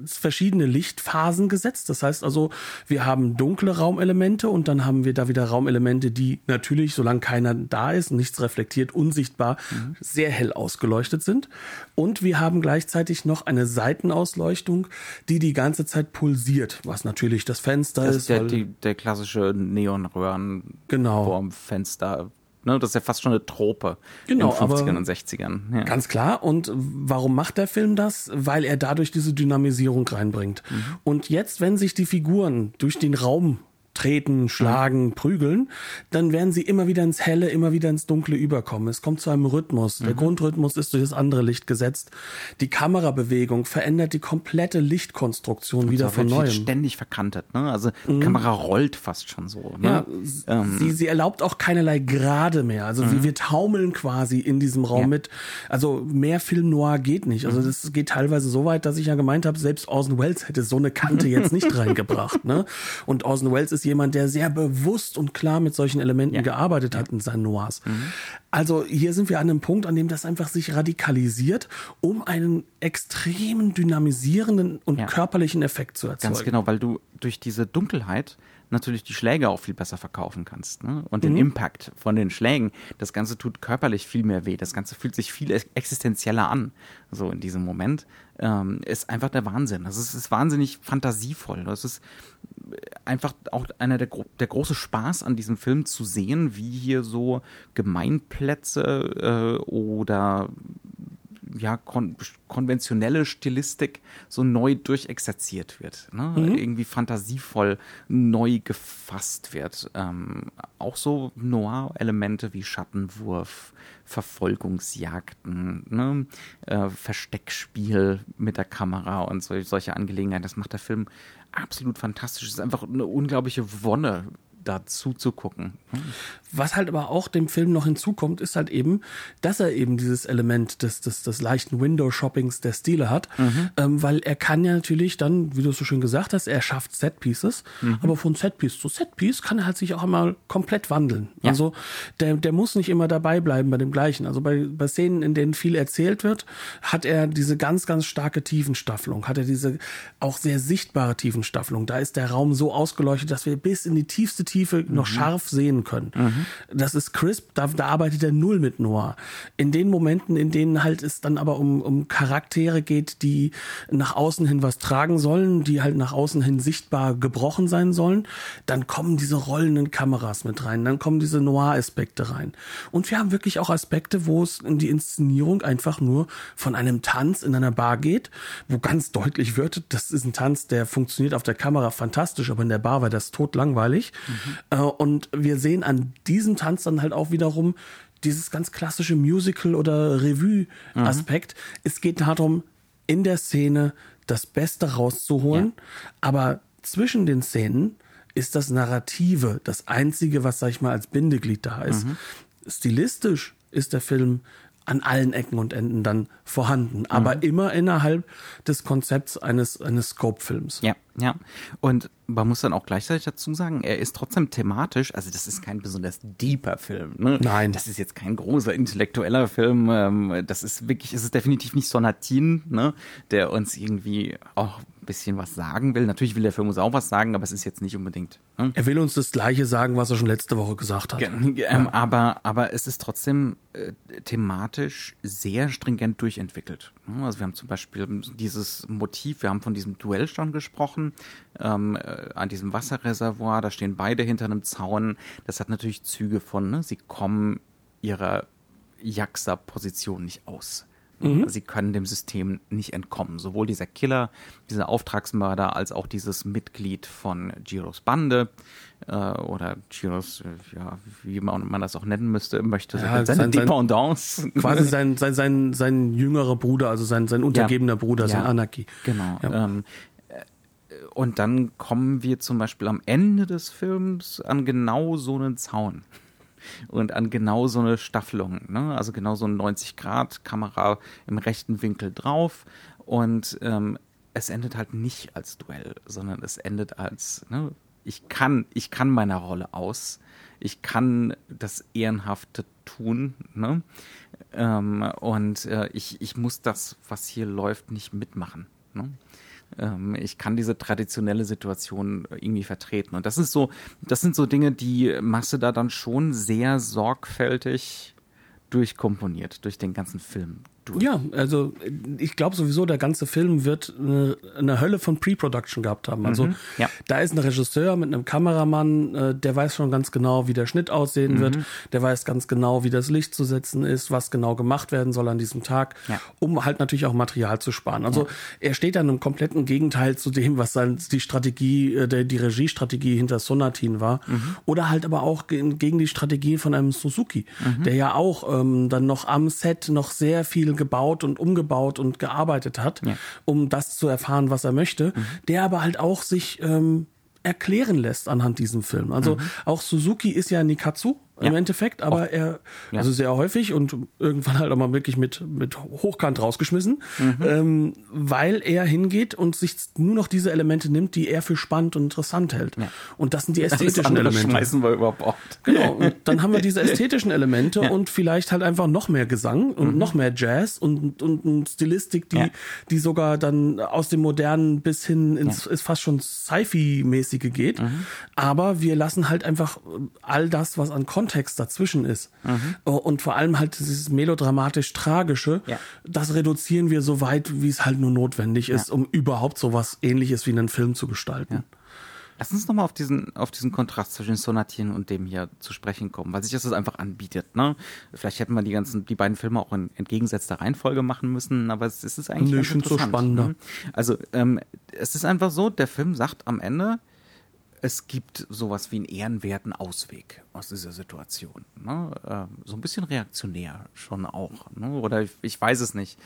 S1: verschiedene Lichtphasen gesetzt. Das heißt also, wir haben dunkle Raumelemente und dann haben wir da wieder Raumelemente, die natürlich, solange keiner da ist nichts reflektiert, unsichtbar, sehr hell ausgeleuchtet sind. Und wir haben gleichzeitig noch eine Seitenausleuchtung, die die ganze Zeit pulsiert, was natürlich das Fenster
S2: Das
S1: ist.
S2: der, die, der klassische Neonröhren
S1: Genau.
S2: vorm Fenster. Ne? Das ist ja fast schon eine Trope
S1: Genau,
S2: in den 50ern
S1: aber-
S2: und 60ern. Ja.
S1: Ganz klar. Und warum macht der Film das? Weil er dadurch diese Dynamisierung reinbringt. Und jetzt, wenn sich die Figuren durch den Raum treten, schlagen, prügeln, dann werden sie immer wieder ins Helle, immer wieder ins Dunkle überkommen. Es kommt zu einem Rhythmus. Der Grundrhythmus ist durch das andere Licht gesetzt. Die Kamerabewegung verändert die komplette Lichtkonstruktion wieder
S2: Das
S1: von neuem.
S2: ständig verkantet. Ne? Also die Kamera rollt fast schon so. Ne?
S1: Ja,
S2: Ähm,
S1: sie, sie erlaubt auch keinerlei Gerade mehr. Also wir, wir taumeln quasi in diesem Raum
S2: Ja.
S1: mit. Also mehr Film Noir geht nicht. Also das geht teilweise so weit, dass ich ja gemeint habe, selbst Orson Welles hätte so eine Kante jetzt nicht <laughs> reingebracht. Ne? Und Orson Welles ist jemand, der sehr bewusst und klar mit solchen Elementen gearbeitet hat in seinen Noirs. Also hier sind wir an einem Punkt, an dem das einfach sich radikalisiert, um einen extremen dynamisierenden und
S2: Ja.
S1: körperlichen Effekt zu erzeugen.
S2: Ganz genau, weil du durch diese Dunkelheit natürlich die Schläge auch viel besser verkaufen kannst. Ne? Und
S1: Mhm.
S2: den Impact von den Schlägen. Das Ganze tut körperlich viel mehr weh. Das Ganze fühlt sich viel ex- existenzieller an. So in diesem Moment. Ähm, ist einfach der Wahnsinn. Das ist, ist wahnsinnig fantasievoll. Das ist einfach auch einer der, der große Spaß an diesem Film zu sehen, wie hier so Gemeinplätze äh, oder ja, kon konventionelle Stilistik so neu durchexerziert wird. Ne? Irgendwie fantasievoll neu gefasst wird. Ähm, auch so Noir-Elemente wie Schattenwurf, Verfolgungsjagden, ne? äh, Versteckspiel mit der Kamera und so, solche Angelegenheiten. Das macht der Film absolut fantastisch. Es ist einfach eine unglaubliche Wonne, dazu zu gucken.
S1: Was halt aber auch dem Film noch hinzukommt, ist halt eben, dass er eben dieses Element des, des, des leichten Window-Shoppings der Stile hat, ähm, weil er kann ja natürlich dann, wie du es so schön gesagt hast, er schafft Set-Pieces, aber von Set-Piece zu Set-Piece kann er halt sich auch einmal komplett wandeln.
S2: Ja.
S1: Also der, der muss nicht immer dabei bleiben bei dem gleichen. Also bei, bei Szenen, in denen viel erzählt wird, hat er diese ganz, ganz starke Tiefenstaffelung, hat er diese auch sehr sichtbare Tiefenstaffelung. Da ist der Raum so ausgeleuchtet, dass wir bis in die tiefste Tiefe noch scharf sehen können. Das ist crisp, da, da arbeitet er null mit Noir. In den Momenten, in denen halt es dann aber um, um Charaktere geht, die nach außen hin was tragen sollen, die halt nach außen hin sichtbar gebrochen sein sollen, dann kommen diese rollenden Kameras mit rein, dann kommen diese Noir-Aspekte rein. Und wir haben wirklich auch Aspekte, wo es in die Inszenierung einfach nur von einem Tanz in einer Bar geht, wo ganz deutlich wird, das ist ein Tanz, der funktioniert auf der Kamera fantastisch, aber in der Bar war das tot langweilig. Mhm. Und wir sehen an diesem Tanz dann halt auch wiederum dieses ganz klassische Musical- oder Revue-Aspekt. Mhm. Es geht darum, in der Szene das Beste rauszuholen, ja. aber zwischen den Szenen ist das Narrative das einzige, was, sag ich mal, als Bindeglied da ist. Mhm. Stilistisch ist der Film an allen Ecken und Enden dann vorhanden, aber mhm. immer innerhalb des Konzepts eines, eines Scope-Films.
S2: Ja, ja. Und man muss dann auch gleichzeitig dazu sagen, er ist trotzdem thematisch, also das ist kein besonders deeper Film. Ne?
S1: Nein.
S2: Das ist jetzt kein großer intellektueller Film. Ähm, das ist wirklich, es ist definitiv nicht Sonatin, ne? der uns irgendwie auch bisschen was sagen will. Natürlich will der Film uns auch was sagen, aber es ist jetzt nicht unbedingt.
S1: Hm? Er will uns das Gleiche sagen, was er schon letzte Woche gesagt hat.
S2: Ähm, ja. aber, aber es ist trotzdem äh, thematisch sehr stringent durchentwickelt. Also wir haben zum Beispiel dieses Motiv, wir haben von diesem Duell schon gesprochen, ähm, äh, an diesem Wasserreservoir, da stehen beide hinter einem Zaun. Das hat natürlich Züge von, ne? sie kommen ihrer Jaxa-Position nicht aus. Mhm. Sie können dem System nicht entkommen. Sowohl dieser Killer, dieser Auftragsmörder, als auch dieses Mitglied von Giros Bande äh, oder Giros, äh, ja, wie man, man, das auch nennen müsste, möchte
S1: ja, seine sein, Dependance. Quasi <laughs> sein, sein, sein, sein jüngerer Bruder, also sein, sein untergebener ja, Bruder, sein ja, Anarchy.
S2: Genau. Ähm, äh, und dann kommen wir zum Beispiel am Ende des Films an genau so einen Zaun und an genau so eine Staffelung, ne? also genau so eine 90 Grad Kamera im rechten Winkel drauf und ähm, es endet halt nicht als Duell, sondern es endet als ne? ich kann ich kann meiner Rolle aus, ich kann das ehrenhafte tun ne? Ähm, und äh, ich ich muss das was hier läuft nicht mitmachen. Ne? Ähm, ich kann diese traditionelle Situation irgendwie vertreten. Und das ist so, das sind so Dinge, die Masse da dann schon sehr sorgfältig durchkomponiert durch den ganzen Film
S1: durch. Ja, also ich glaube sowieso, der ganze Film wird eine, eine Hölle von Pre-Production gehabt haben. Also mhm, ja. da ist ein Regisseur mit einem Kameramann, äh, der weiß schon ganz genau, wie der Schnitt aussehen mhm. wird, der weiß ganz genau, wie das Licht zu setzen ist, was genau gemacht werden soll an diesem Tag, ja. um halt natürlich auch Material zu sparen. Also ja. er steht dann im kompletten Gegenteil zu dem, was dann die Strategie, äh, der, die Regiestrategie hinter Sonatin war. Mhm. Oder halt aber auch gegen die Strategie von einem Suzuki, mhm. der ja auch ähm, dann noch am Set noch sehr viel gebaut und umgebaut und gearbeitet hat, ja. um das zu erfahren, was er möchte, mhm. der aber halt auch sich ähm, erklären lässt anhand diesem Film. Also mhm. auch Suzuki ist ja Nikatsu, ja. im Endeffekt, aber Oft. er, ja. also sehr häufig und irgendwann halt auch mal wirklich mit, mit Hochkant rausgeschmissen, mhm. ähm, weil er hingeht und sich nur noch diese Elemente nimmt, die er für spannend und interessant hält. Ja. Und das sind die ästhetischen Elemente.
S2: schmeißen wir über Bord.
S1: Genau. Und dann haben wir <laughs> diese ästhetischen Elemente und vielleicht halt einfach noch mehr Gesang und mhm. noch mehr Jazz und, und, und Stilistik, die, die sogar dann aus dem Modernen bis hin ins, ist fast schon Sci-Fi-mäßige geht. Mhm. Aber wir lassen halt einfach all das, was an Content Kontext dazwischen ist. Mhm. Und vor allem halt dieses melodramatisch Tragische, ja. das reduzieren wir so weit, wie es halt nur notwendig ist, ja. um überhaupt so was ähnliches wie einen Film zu gestalten. Ja.
S2: Lass uns nochmal auf diesen, auf diesen Kontrast zwischen Sonatien und dem hier zu sprechen kommen, weil sich das einfach anbietet. Ne? Vielleicht hätten wir die ganzen, die beiden Filme auch in entgegengesetzter Reihenfolge machen müssen, aber es, ist eigentlich.
S1: Nee, ich finde so spannender. Ne?
S2: Also ähm, es ist einfach so, der Film sagt am Ende, es gibt sowas wie einen ehrenwerten Ausweg aus dieser Situation. Ne? Ähm, so ein bisschen reaktionär schon auch. Ne? Oder ich, ich, weiß es nicht.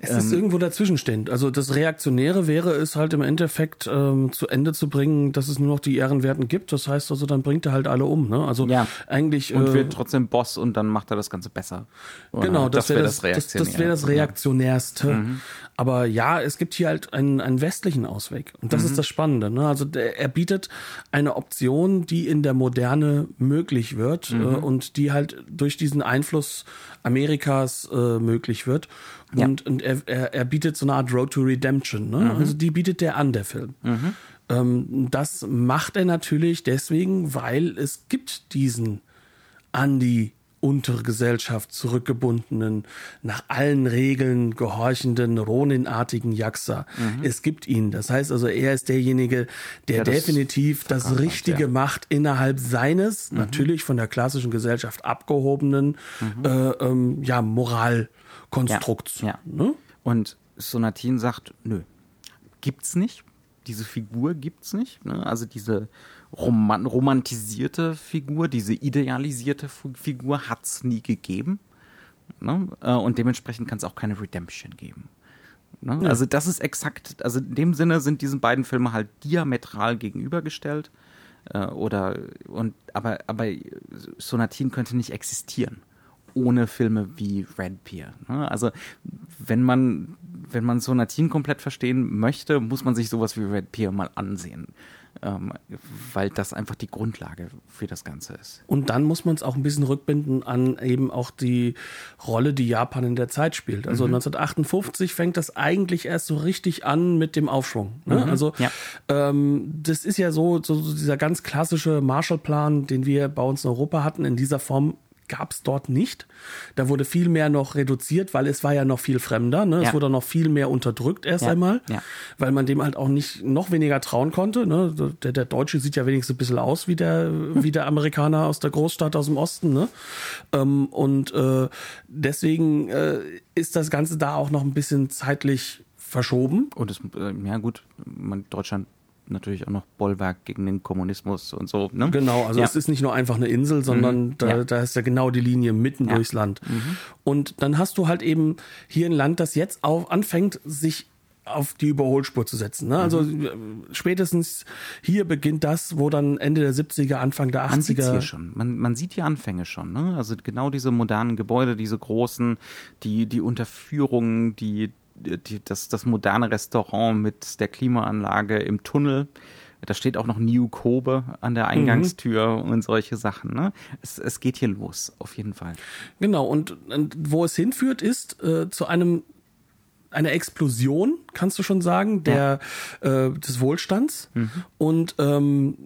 S1: Es ist ähm, irgendwo dazwischenstehend. Also das Reaktionäre wäre es halt im Endeffekt ähm, zu Ende zu bringen, dass es nur noch die Ehrenwerten gibt. Das heißt also, dann bringt er halt alle um. Ne? Also ja. eigentlich
S2: und äh, wird trotzdem Boss und dann macht er das Ganze besser.
S1: Oder? Genau, das, das wäre das, das, das, wär das Reaktionärste. Mhm. Aber ja, es gibt hier halt einen, einen westlichen Ausweg. Und das mhm. ist das Spannende. Ne? Also der, er bietet eine Option, die in der Moderne möglich wird mhm. äh, und die halt durch diesen Einfluss Amerikas äh, möglich wird. Und, ja. und er, er, er bietet so eine Art Road to Redemption. Ne? Mhm. Also die bietet der an, der Film. Mhm. Ähm, das macht er natürlich deswegen, weil es gibt diesen an die untere Gesellschaft zurückgebundenen, nach allen Regeln gehorchenden, Ronin-artigen Jaxa. Mhm. Es gibt ihn. Das heißt also, er ist derjenige, der ja, das definitiv das Richtige ja. macht innerhalb seines, mhm. natürlich von der klassischen Gesellschaft abgehobenen, mhm. äh, ähm, ja, Moralkonstrukts.
S2: Ja. Ne? Und Sonatin sagt, nö, gibt's nicht. Diese Figur gibt's nicht. Ne? Also diese roman romantisierte Figur, diese idealisierte Figur hat es nie gegeben. Ne? Äh, und dementsprechend kann es auch keine Redemption geben. Ne? Ja. Also das ist exakt, also in dem Sinne sind diese beiden Filme halt diametral gegenübergestellt. Äh, oder und aber, aber Sonatin könnte nicht existieren ohne Filme wie Red Pier. Ne? Also wenn man wenn man Sonatin komplett verstehen möchte, muss man sich sowas wie Red Pier mal ansehen ähm, weil das einfach die Grundlage für das Ganze ist.
S1: Und dann muss man es auch ein bisschen rückbinden an eben auch die Rolle, die Japan in der Zeit spielt. Also mhm. 1958 fängt das eigentlich erst so richtig an mit dem Aufschwung. Ne? Mhm. Also ja. ähm, das ist ja so, so, so dieser ganz klassische Marshallplan, den wir bei uns in Europa hatten, in dieser Form gab es dort nicht. Da wurde viel mehr noch reduziert, weil es war ja noch viel fremder. Ne? Ja. Es wurde noch viel mehr unterdrückt erst ja. einmal, ja. weil man dem halt auch nicht noch weniger trauen konnte. Ne? Der, der Deutsche sieht ja wenigstens ein bisschen aus wie der, <laughs> wie der Amerikaner aus der Großstadt aus dem Osten. Ne? Ähm, und äh, deswegen äh, ist das Ganze da auch noch ein bisschen zeitlich verschoben.
S2: Und es, äh, ja gut, man, Deutschland natürlich auch noch Bollwerk gegen den Kommunismus und so. Ne?
S1: Genau, also ja. es ist nicht nur einfach eine Insel, sondern mhm. da, ja. da ist ja genau die Linie mitten ja. durchs Land. Mhm. Und dann hast du halt eben hier ein Land, das jetzt auf, anfängt, sich auf die Überholspur zu setzen. Ne? Also mhm. Äh, spätestens hier beginnt das, wo dann Ende der 70er, Anfang der 80er. Man
S2: sieht hier schon. Man, man sieht die Anfänge schon. Ne? Also genau diese modernen Gebäude, diese großen, die, die Unterführungen, die, die, das, das moderne Restaurant mit der Klimaanlage im Tunnel. Da steht auch noch New Kobe an der Eingangstür mhm. und solche Sachen. Ne? Es, es geht hier los, auf jeden Fall.
S1: Genau, und, und wo es hinführt, ist äh, zu einem eine Explosion, kannst du schon sagen, der ja. äh, des Wohlstands. Mhm. Und ähm,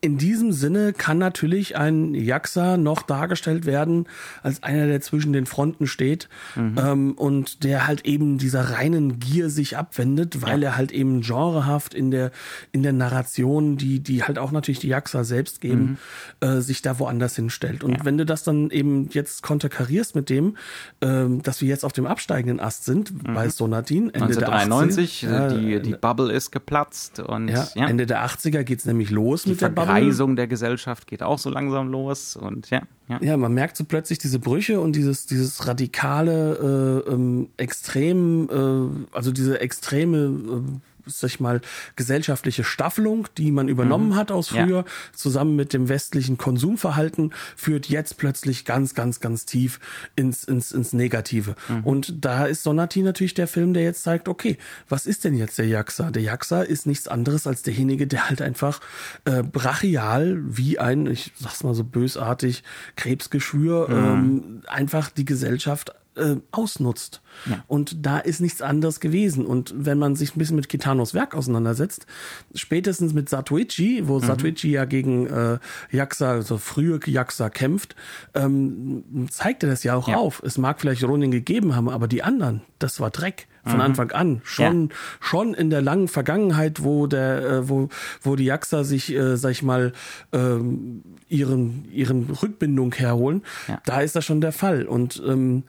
S1: in diesem Sinne kann natürlich ein Jaxa noch dargestellt werden als einer, der zwischen den Fronten steht mhm. ähm, und der halt eben dieser reinen Gier sich abwendet, weil ja. er halt eben genrehaft in der in der Narration, die die halt auch natürlich die Jaxa selbst geben, mhm. äh, sich da woanders hinstellt. Und ja. wenn du das dann eben jetzt konterkarierst mit dem, ähm, dass wir jetzt auf dem absteigenden Ast sind, mhm. bei so Donatin,
S2: Ende 1993, der 80er. Die, die Bubble ist geplatzt. Und,
S1: ja, ja. Ende der 80er geht es nämlich los
S2: die
S1: mit der
S2: Bubble. Die Vergreisung der Gesellschaft geht auch so langsam los. Und ja,
S1: ja. ja, man merkt so plötzlich diese Brüche und dieses, dieses radikale, äh, ähm, extrem, äh, also diese extreme äh, sag ich mal, gesellschaftliche Staffelung, die man übernommen mhm. hat aus früher, ja. zusammen mit dem westlichen Konsumverhalten, führt jetzt plötzlich ganz, ganz, ganz tief ins, ins, ins Negative. Mhm. Und da ist Sonati natürlich der Film, der jetzt zeigt, okay, was ist denn jetzt der Jaxa? Der Jaxa ist nichts anderes als derjenige, der halt einfach äh, brachial wie ein, ich sag's mal so bösartig, Krebsgeschwür, mhm. ähm, einfach die Gesellschaft äh, ausnutzt. Ja. Und da ist nichts anderes gewesen. Und wenn man sich ein bisschen mit Kitanos Werk auseinandersetzt, spätestens mit Satoichi, wo mhm. Satoichi ja gegen äh, Yakuza, also frühe Yakuza kämpft, ähm, zeigt er das ja auch ja. auf. Es mag vielleicht Ronin gegeben haben, aber die anderen, das war Dreck von mhm. Anfang an. Schon, ja. schon in der langen Vergangenheit, wo der, äh, wo, wo die Jaxa sich, äh, sag ich mal, ähm, ihren, ihren Rückbindung herholen, ja. da ist das schon der Fall. Und ähm,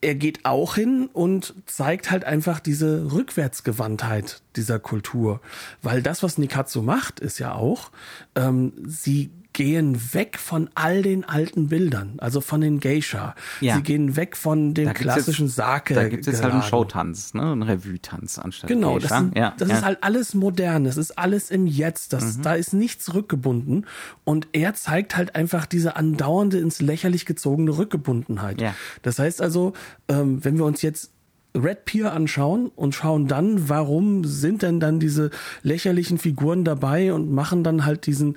S1: er geht auch hin und zeigt halt einfach diese Rückwärtsgewandtheit dieser Kultur. Weil das, was Nikatsu macht, ist ja auch, ähm, sie gehen weg von all den alten Bildern, also von den Geisha. Ja. Sie gehen weg von dem klassischen jetzt, Sake.
S2: Da gibt es halt einen Showtanz, ne? einen Revue-Tanz anstatt
S1: Genau, Geisha. das, sind, ja, das ja. ist halt alles modern, das ist alles im Jetzt, das, mhm. da ist nichts rückgebunden und er zeigt halt einfach diese andauernde ins lächerlich gezogene Rückgebundenheit. Das heißt also, ähm, wenn wir uns jetzt Red Pier anschauen und schauen dann, warum sind denn dann diese lächerlichen Figuren dabei und machen dann halt diesen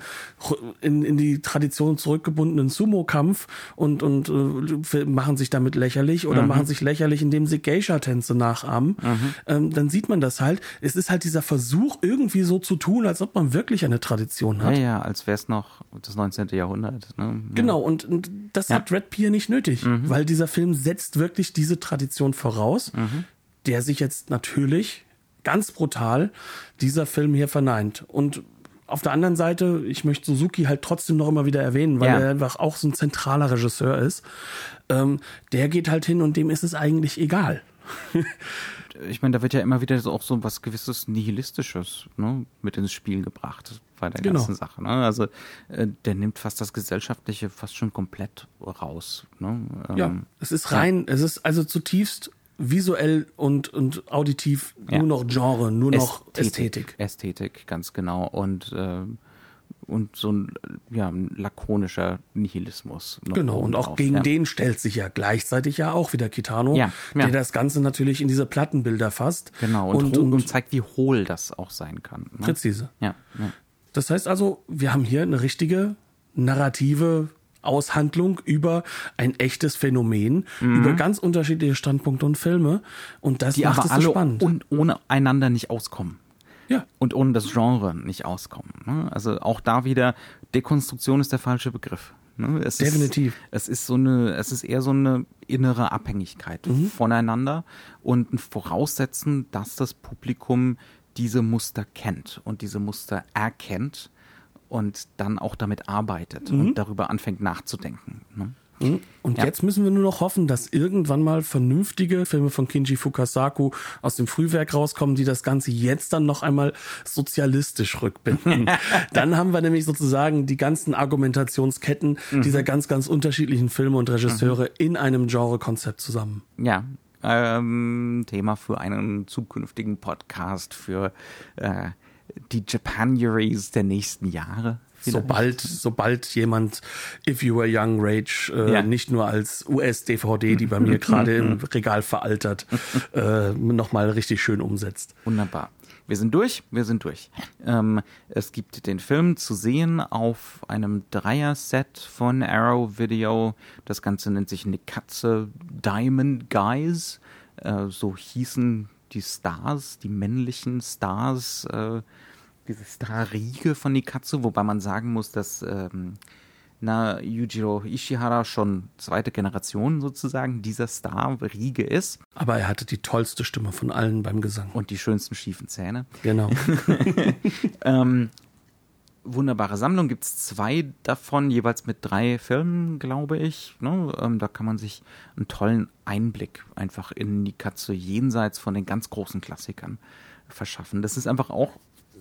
S1: in, in die Tradition zurückgebundenen Sumo-Kampf und, und äh, machen sich damit lächerlich oder mhm. machen sich lächerlich, indem sie Geisha-Tänze nachahmen. Mhm. Ähm, dann sieht man das halt. Es ist halt dieser Versuch, irgendwie so zu tun, als ob man wirklich eine Tradition hat.
S2: Ja, ja, als wäre es noch das 19. Jahrhundert. Ne?
S1: Genau, und, und das ja. hat Red Pier nicht nötig, mhm. weil dieser Film setzt wirklich diese Tradition voraus, mhm. Der sich jetzt natürlich ganz brutal dieser Film hier verneint. Und auf der anderen Seite, ich möchte Suzuki halt trotzdem noch immer wieder erwähnen, weil ja. er einfach auch so ein zentraler Regisseur ist. Ähm, der geht halt hin und dem ist es eigentlich egal. <laughs>
S2: ich meine, da wird ja immer wieder so auch so was gewisses Nihilistisches ne, mit ins Spiel gebracht bei der genau. ganzen Sache. Ne? Also äh, der nimmt fast das Gesellschaftliche fast schon komplett raus. Ne?
S1: Ähm, ja, es ist rein, ja. es ist also zutiefst visuell und, und auditiv ja. nur noch Genre, nur noch Ästhetik.
S2: Ästhetik, ganz genau. Und äh, und so ein, ja, ein lakonischer Nihilismus.
S1: Genau, und auch drauf, gegen ja. den stellt sich ja gleichzeitig ja auch wieder Kitano, ja, der das Ganze natürlich in diese Plattenbilder fasst.
S2: Genau, und, und, und zeigt, wie hohl das auch sein kann.
S1: Ne? Präzise. Ja. Das heißt also, wir haben hier eine richtige narrative Aushandlung über ein echtes Phänomen, mhm. über ganz unterschiedliche Standpunkte und Filme. Und das
S2: Die macht aber es alle so spannend. Und ohne einander nicht auskommen. Ja. Und ohne das Genre nicht auskommen. Ne? Also auch da wieder, Dekonstruktion ist der falsche Begriff. Ne? Es
S1: Definitiv.
S2: Ist, es ist so eine, es ist eher so eine innere Abhängigkeit mhm. voneinander und ein Voraussetzen, dass das Publikum diese Muster kennt und diese Muster erkennt und dann auch damit arbeitet mhm. und darüber anfängt nachzudenken. Ne?
S1: Hm? Und ja. jetzt müssen wir nur noch hoffen, dass irgendwann mal vernünftige Filme von Kinji Fukasaku aus dem Frühwerk rauskommen, die das Ganze jetzt dann noch einmal sozialistisch rückbinden. <laughs> dann haben wir nämlich sozusagen die ganzen Argumentationsketten mhm. dieser ganz, ganz unterschiedlichen Filme und Regisseure mhm. in einem Genrekonzept zusammen.
S2: Ja, ähm, Thema für einen zukünftigen Podcast für äh, die Japanuaries der nächsten Jahre.
S1: Sobald, sobald jemand If You Were Young Rage äh, ja. nicht nur als US-DVD, die bei mir <laughs> gerade im Regal veraltert, äh, nochmal richtig schön umsetzt.
S2: Wunderbar. Wir sind durch, wir sind durch. Ähm, es gibt den Film zu sehen auf einem Dreier-Set von Arrow Video. Das Ganze nennt sich Nikatze Diamond Guys. Äh, so hießen die Stars, die männlichen Stars äh, diese Star-Riege von Nikatsu, wobei man sagen muss, dass ähm, na, Yujiro Ishihara schon zweite Generation sozusagen dieser Star-Riege ist.
S1: Aber er hatte die tollste Stimme von allen beim Gesang.
S2: Und die schönsten schiefen Zähne.
S1: Genau. <laughs> <laughs>
S2: ähm, wunderbare Sammlung, gibt es zwei davon, jeweils mit drei Filmen, glaube ich. Ne? Ähm, da kann man sich einen tollen Einblick einfach in Nikatsu jenseits von den ganz großen Klassikern verschaffen. Das ist einfach auch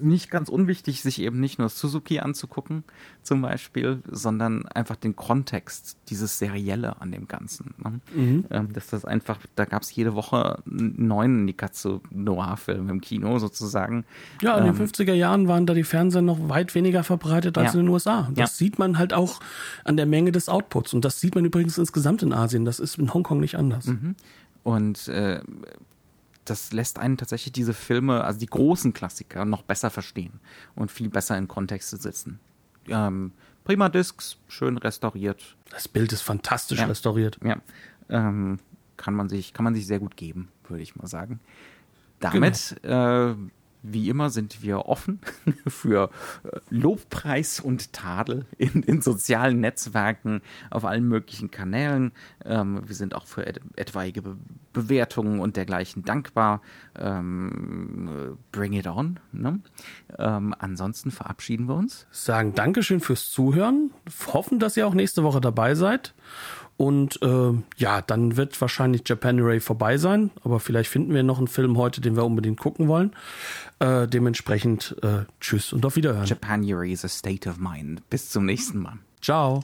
S2: nicht ganz unwichtig, sich eben nicht nur Suzuki anzugucken, zum Beispiel, sondern einfach den Kontext, dieses Serielle an dem Ganzen. Ne? Mhm. Ähm, dass das einfach, da gab es jede Woche einen neuen Nikatsu Noir-Film im Kino sozusagen.
S1: Ja, in den 50er ähm, Jahren waren da die Fernseher noch weit weniger verbreitet als ja. in den USA. Das ja. sieht man halt auch an der Menge des Outputs. Und das sieht man übrigens insgesamt in Asien. Das ist in Hongkong nicht anders. Mhm.
S2: Und äh, das lässt einen tatsächlich diese Filme, also die großen Klassiker, noch besser verstehen und viel besser in Kontexte setzen. Ähm, prima Discs, schön restauriert.
S1: Das Bild ist fantastisch
S2: ja.
S1: restauriert.
S2: Ja, ähm, kann man sich kann man sich sehr gut geben, würde ich mal sagen. Damit genau. äh, wie immer sind wir offen <laughs> für äh, Lobpreis und Tadel in den sozialen Netzwerken, auf allen möglichen Kanälen. Ähm, wir sind auch für et etwaige Be Bewertungen und dergleichen dankbar. Ähm, bring it on. Ne? Ähm, ansonsten verabschieden wir uns.
S1: Sagen Dankeschön fürs Zuhören. Hoffen, dass ihr auch nächste Woche dabei seid. Und äh, ja, dann wird wahrscheinlich Japanuary vorbei sein, aber vielleicht finden wir noch einen Film heute, den wir unbedingt gucken wollen. Äh, dementsprechend äh, tschüss und auf Wiederhören.
S2: Japanuary is a state of mind. Bis zum nächsten Mal.
S1: Ciao.